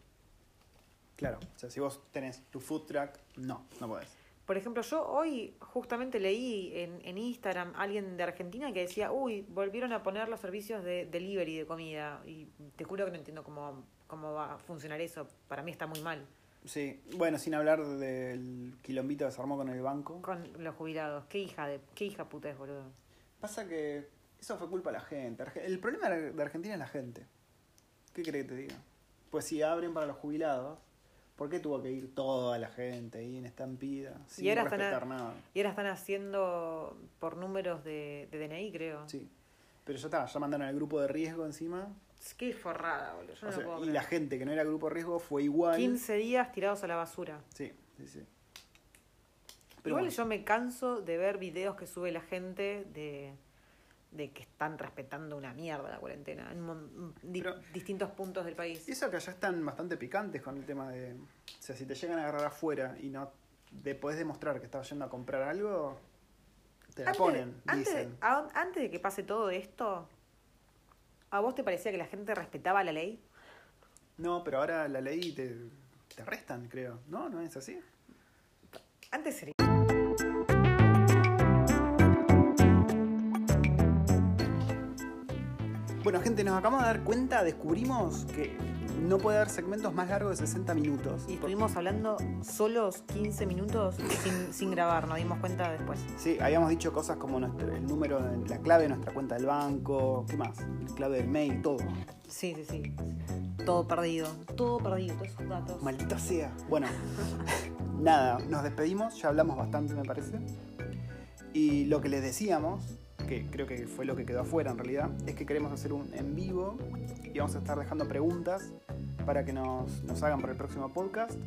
Claro, o sea, si vos tenés tu food truck, no, no podés. Por ejemplo, yo hoy justamente leí en, en Instagram a alguien de Argentina que decía, uy, volvieron a poner los servicios de delivery de comida. Y te juro que no entiendo cómo, cómo va a funcionar eso. Para mí está muy mal Sí, bueno, sin hablar del quilombito que se armó con el banco. con los jubilados. Qué hija de qué hija puta es, boludo. Pasa que eso fue culpa de la gente. El problema de Argentina es la gente. ¿Qué crees que te diga? Pues si abren para los jubilados, ¿por qué tuvo que ir toda la gente ahí en estampida? Sin Y ahora están respetar nada. Y ahora están haciendo por números de, de DNI, creo. Sí. Pero ya está, ya mandaron al grupo de riesgo encima. Qué forrada, boludo. Yo no O lo sea, puedo y creer. la gente que no era grupo de riesgo fue igual. 15 días tirados a la basura. Sí, sí, sí. Pero Igual bueno, yo me canso de ver videos que sube la gente de, de que están respetando una mierda la cuarentena en mon- di- Pero- distintos puntos del país. Y eso que allá están bastante picantes con el tema de. O sea, si te llegan a agarrar afuera y no te podés demostrar que estabas yendo a comprar algo, te la Antes- ponen, antes, dicen. a- antes de que pase todo esto, ¿a vos te parecía que la gente respetaba la ley? No, pero ahora la ley te, te arrestan, creo. ¿No? ¿No es así? Antes sería. Bueno, gente, nos acabamos de dar cuenta, descubrimos que no puede haber segmentos más largos de 60 minutos. Y estuvimos hablando solos 15 minutos sin, sin grabar, nos dimos cuenta después. Sí, habíamos dicho cosas como nuestro- el número, la clave de nuestra cuenta del banco, ¿qué más? La clave del mail, todo. Sí, sí, sí. Todo perdido. Todo perdido, todos esos datos. Maldita sea. Bueno, (laughs) nada, nos despedimos, ya hablamos bastante me parece. Y lo que les decíamos, que creo que fue lo que quedó afuera en realidad, es que queremos hacer un en vivo y vamos a estar dejando preguntas para que nos, nos hagan para el próximo podcast.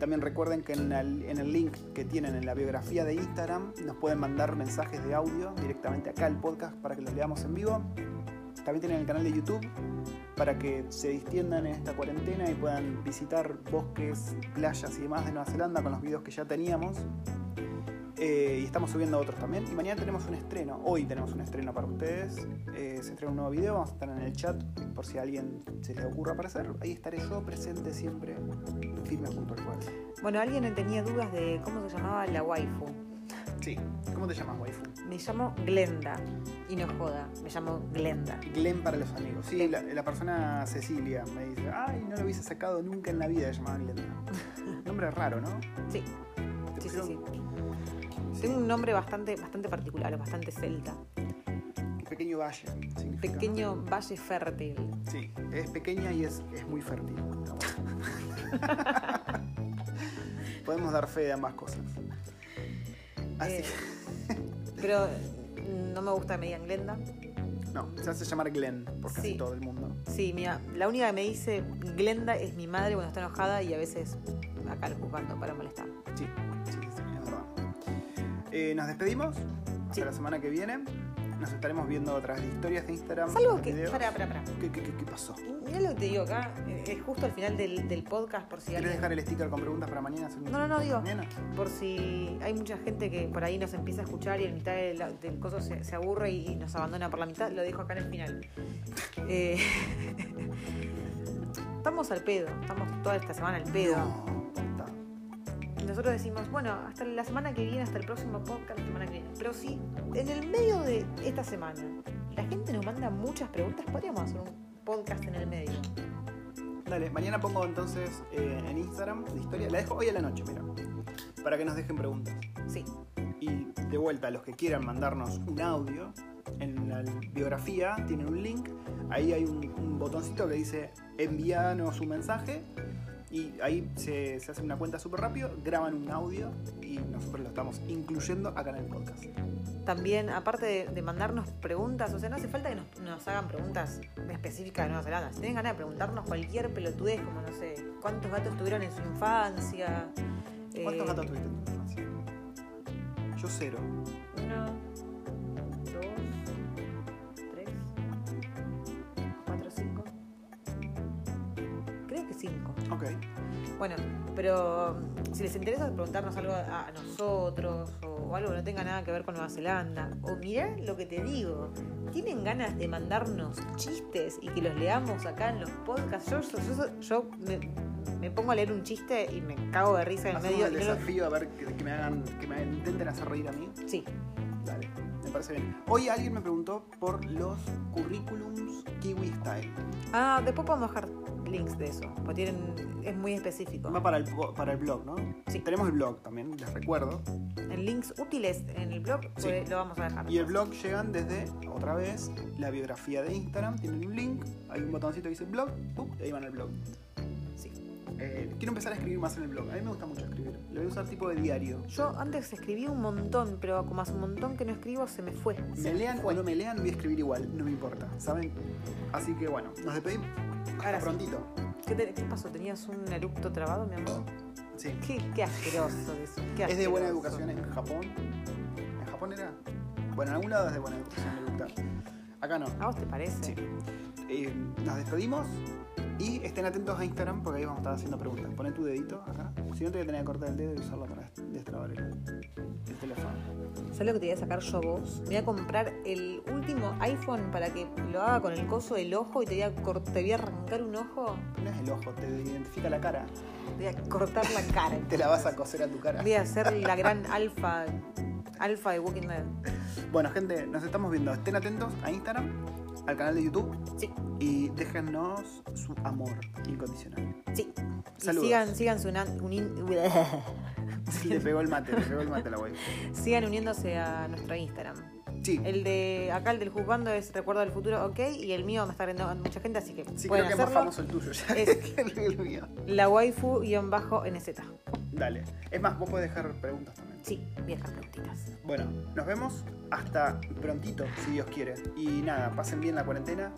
También recuerden que en el, en el link que tienen en la biografía de Instagram nos pueden mandar mensajes de audio directamente acá al podcast para que los leamos en vivo. También tienen el canal de YouTube para que se distiendan en esta cuarentena y puedan visitar bosques, playas y demás de Nueva Zelanda con los videos que ya teníamos. Eh, y estamos subiendo otros también. Y mañana tenemos un estreno. Hoy tenemos un estreno para ustedes. Eh, se estrena un nuevo video. Vamos a estar en el chat por si a alguien se le ocurra aparecer. Ahí estaré yo presente siempre, firme junto al cual. Bueno, alguien tenía dudas de cómo se llamaba la waifu. Sí. ¿Cómo te llamas, waifu? Me llamo Glenda. Y no joda, me llamo Glenda. Glenn para los amigos. Sí, la, la persona Cecilia me dice, ay, no lo hubiese sacado nunca en la vida, llamaba Glenda. (laughs) Nombre raro, ¿no? Sí, ¿Te sí, sí, pusieron? sí. Tengo un nombre bastante, bastante particular, bastante celta. Pequeño valle. Pequeño valle fértil. Sí, es pequeña y es, es muy fértil. (laughs) Podemos dar fe de ambas cosas. Así Eh, pero no me gusta que me digan Glenda. No, se hace llamar Glenn por casi Sí. todo el mundo. Sí, mira, la única que me dice Glenda es mi madre cuando está enojada y a veces acá buscando para molestar. Sí. Eh, nos despedimos. Hasta Sí. la semana que viene. Nos estaremos viendo de historias de Instagram. Salvo que. Pará, pará, pará. ¿Qué, qué, qué, qué pasó? Mirá lo que te digo acá, eh, es justo al final del, del podcast por si ¿Quieres dejar el sticker con preguntas para mañana? No, no, no, digo. Mañana. por si hay mucha gente que por ahí nos empieza a escuchar y en mitad del, del coso se, se aburre y, y nos abandona por la mitad, lo dejo acá en el final. Eh, (laughs) estamos al pedo, estamos toda esta semana al pedo. No, nosotros decimos, bueno, hasta la semana que viene, hasta el próximo podcast, la semana que viene. Pero si en el medio de esta semana la gente nos manda muchas preguntas, podríamos hacer un podcast en el medio. Dale, mañana pongo entonces eh, en Instagram la historia. La dejo hoy a la noche, mira. Para que nos dejen preguntas. Sí, Y de vuelta, los que quieran mandarnos un audio, en la biografía tienen un link. Ahí hay un, un botoncito que dice envíanos un mensaje. Y ahí se, se hace una cuenta súper rápido, graban un audio y nosotros lo estamos incluyendo acá en el podcast. también, aparte de, de mandarnos preguntas, o sea, no hace falta que nos, nos hagan preguntas específicas de Nueva Zelanda. Si tienen ganas de preguntarnos cualquier pelotudez, como no sé, cuántos gatos tuvieron en su infancia. ¿Cuántos eh, gatos tuviste en tu infancia? Yo cero. Uno, 5. Ok. Bueno, pero um, si les interesa preguntarnos algo a nosotros o, algo que no tenga nada que ver con Nueva Zelanda, o mirá lo que te digo, tienen ganas de mandarnos chistes y que los leamos acá en los podcasts, yo, yo, yo, me, pongo a leer un chiste y me cago de risa en el medio. el desafío a ver que, me hagan, que me intenten hacer reír a mí? Sí. Dale, me parece bien. Hoy alguien me preguntó por los currículums Kiwi Style. Ah, después podemos dejar links de eso, porque tienen, es muy específico. Va para el, para el blog, ¿no? Sí. Tenemos el blog también, les recuerdo. En links útiles en el blog, Sí. pues, lo vamos a dejar. Y el blog llegan desde, otra vez, la biografía de Instagram. Tienen un link, hay un botoncito que dice blog, ¡pum! y ahí van al blog. Eh, quiero empezar a escribir más en el blog. A mí me gusta mucho escribir. Lo voy a usar tipo de diario. Yo antes escribí un montón, pero como hace un montón que no escribo, se me fue. Se Me lean o no me lean, voy a escribir igual, no me importa, ¿saben? Así que bueno, nos despedimos. Hasta Ahora sí. prontito. ¿Qué, te- qué pasó? ¿Tenías un eructo trabado, mi amor? Sí. Qué, qué asqueroso eso. qué Es de buena asqueroso. educación en Japón. ¿En Japón era? Bueno, en algún lado es de buena educación eructar. Acá no. ¿A vos te parece? Sí. Eh, nos despedimos y estén atentos a Instagram porque ahí vamos a estar haciendo preguntas. Poné tu dedito acá. Si no te voy a tener que cortar el dedo y usarlo para destrabar el, el teléfono. ¿Sabes lo que te voy a sacar yo a vos? Me voy a comprar el último iPhone para que lo haga con el coso del ojo y te voy a, te voy a arrancar un ojo. No es el ojo, te identifica la cara. Te voy a cortar la cara. (laughs) Te la vas a coser a tu cara. Voy a ser la gran alfa, alfa de Walking Dead. Bueno, gente, nos estamos viendo. Estén atentos a Instagram, al canal de YouTube Sí, y déjennos su amor incondicional. sí. Y Saludos. sigan, sigan, sunan- unin- (laughs) Le pegó el mate, le pegó el mate la (laughs) web. sigan uniéndose a nuestro Instagram. Sí, El de acá, el del juzgando, es Recuerdo del Futuro, ok. Y el mío me está viendo mucha gente, así que sí pueden creo que es más hacerlo. famoso el tuyo ya Es- (laughs) que el, el mío. La waifu-nz. Dale. Es más, vos podés dejar preguntas también. Sí, dejar preguntitas. Bueno, nos vemos hasta prontito, si Dios quiere. Y nada, pasen bien la cuarentena,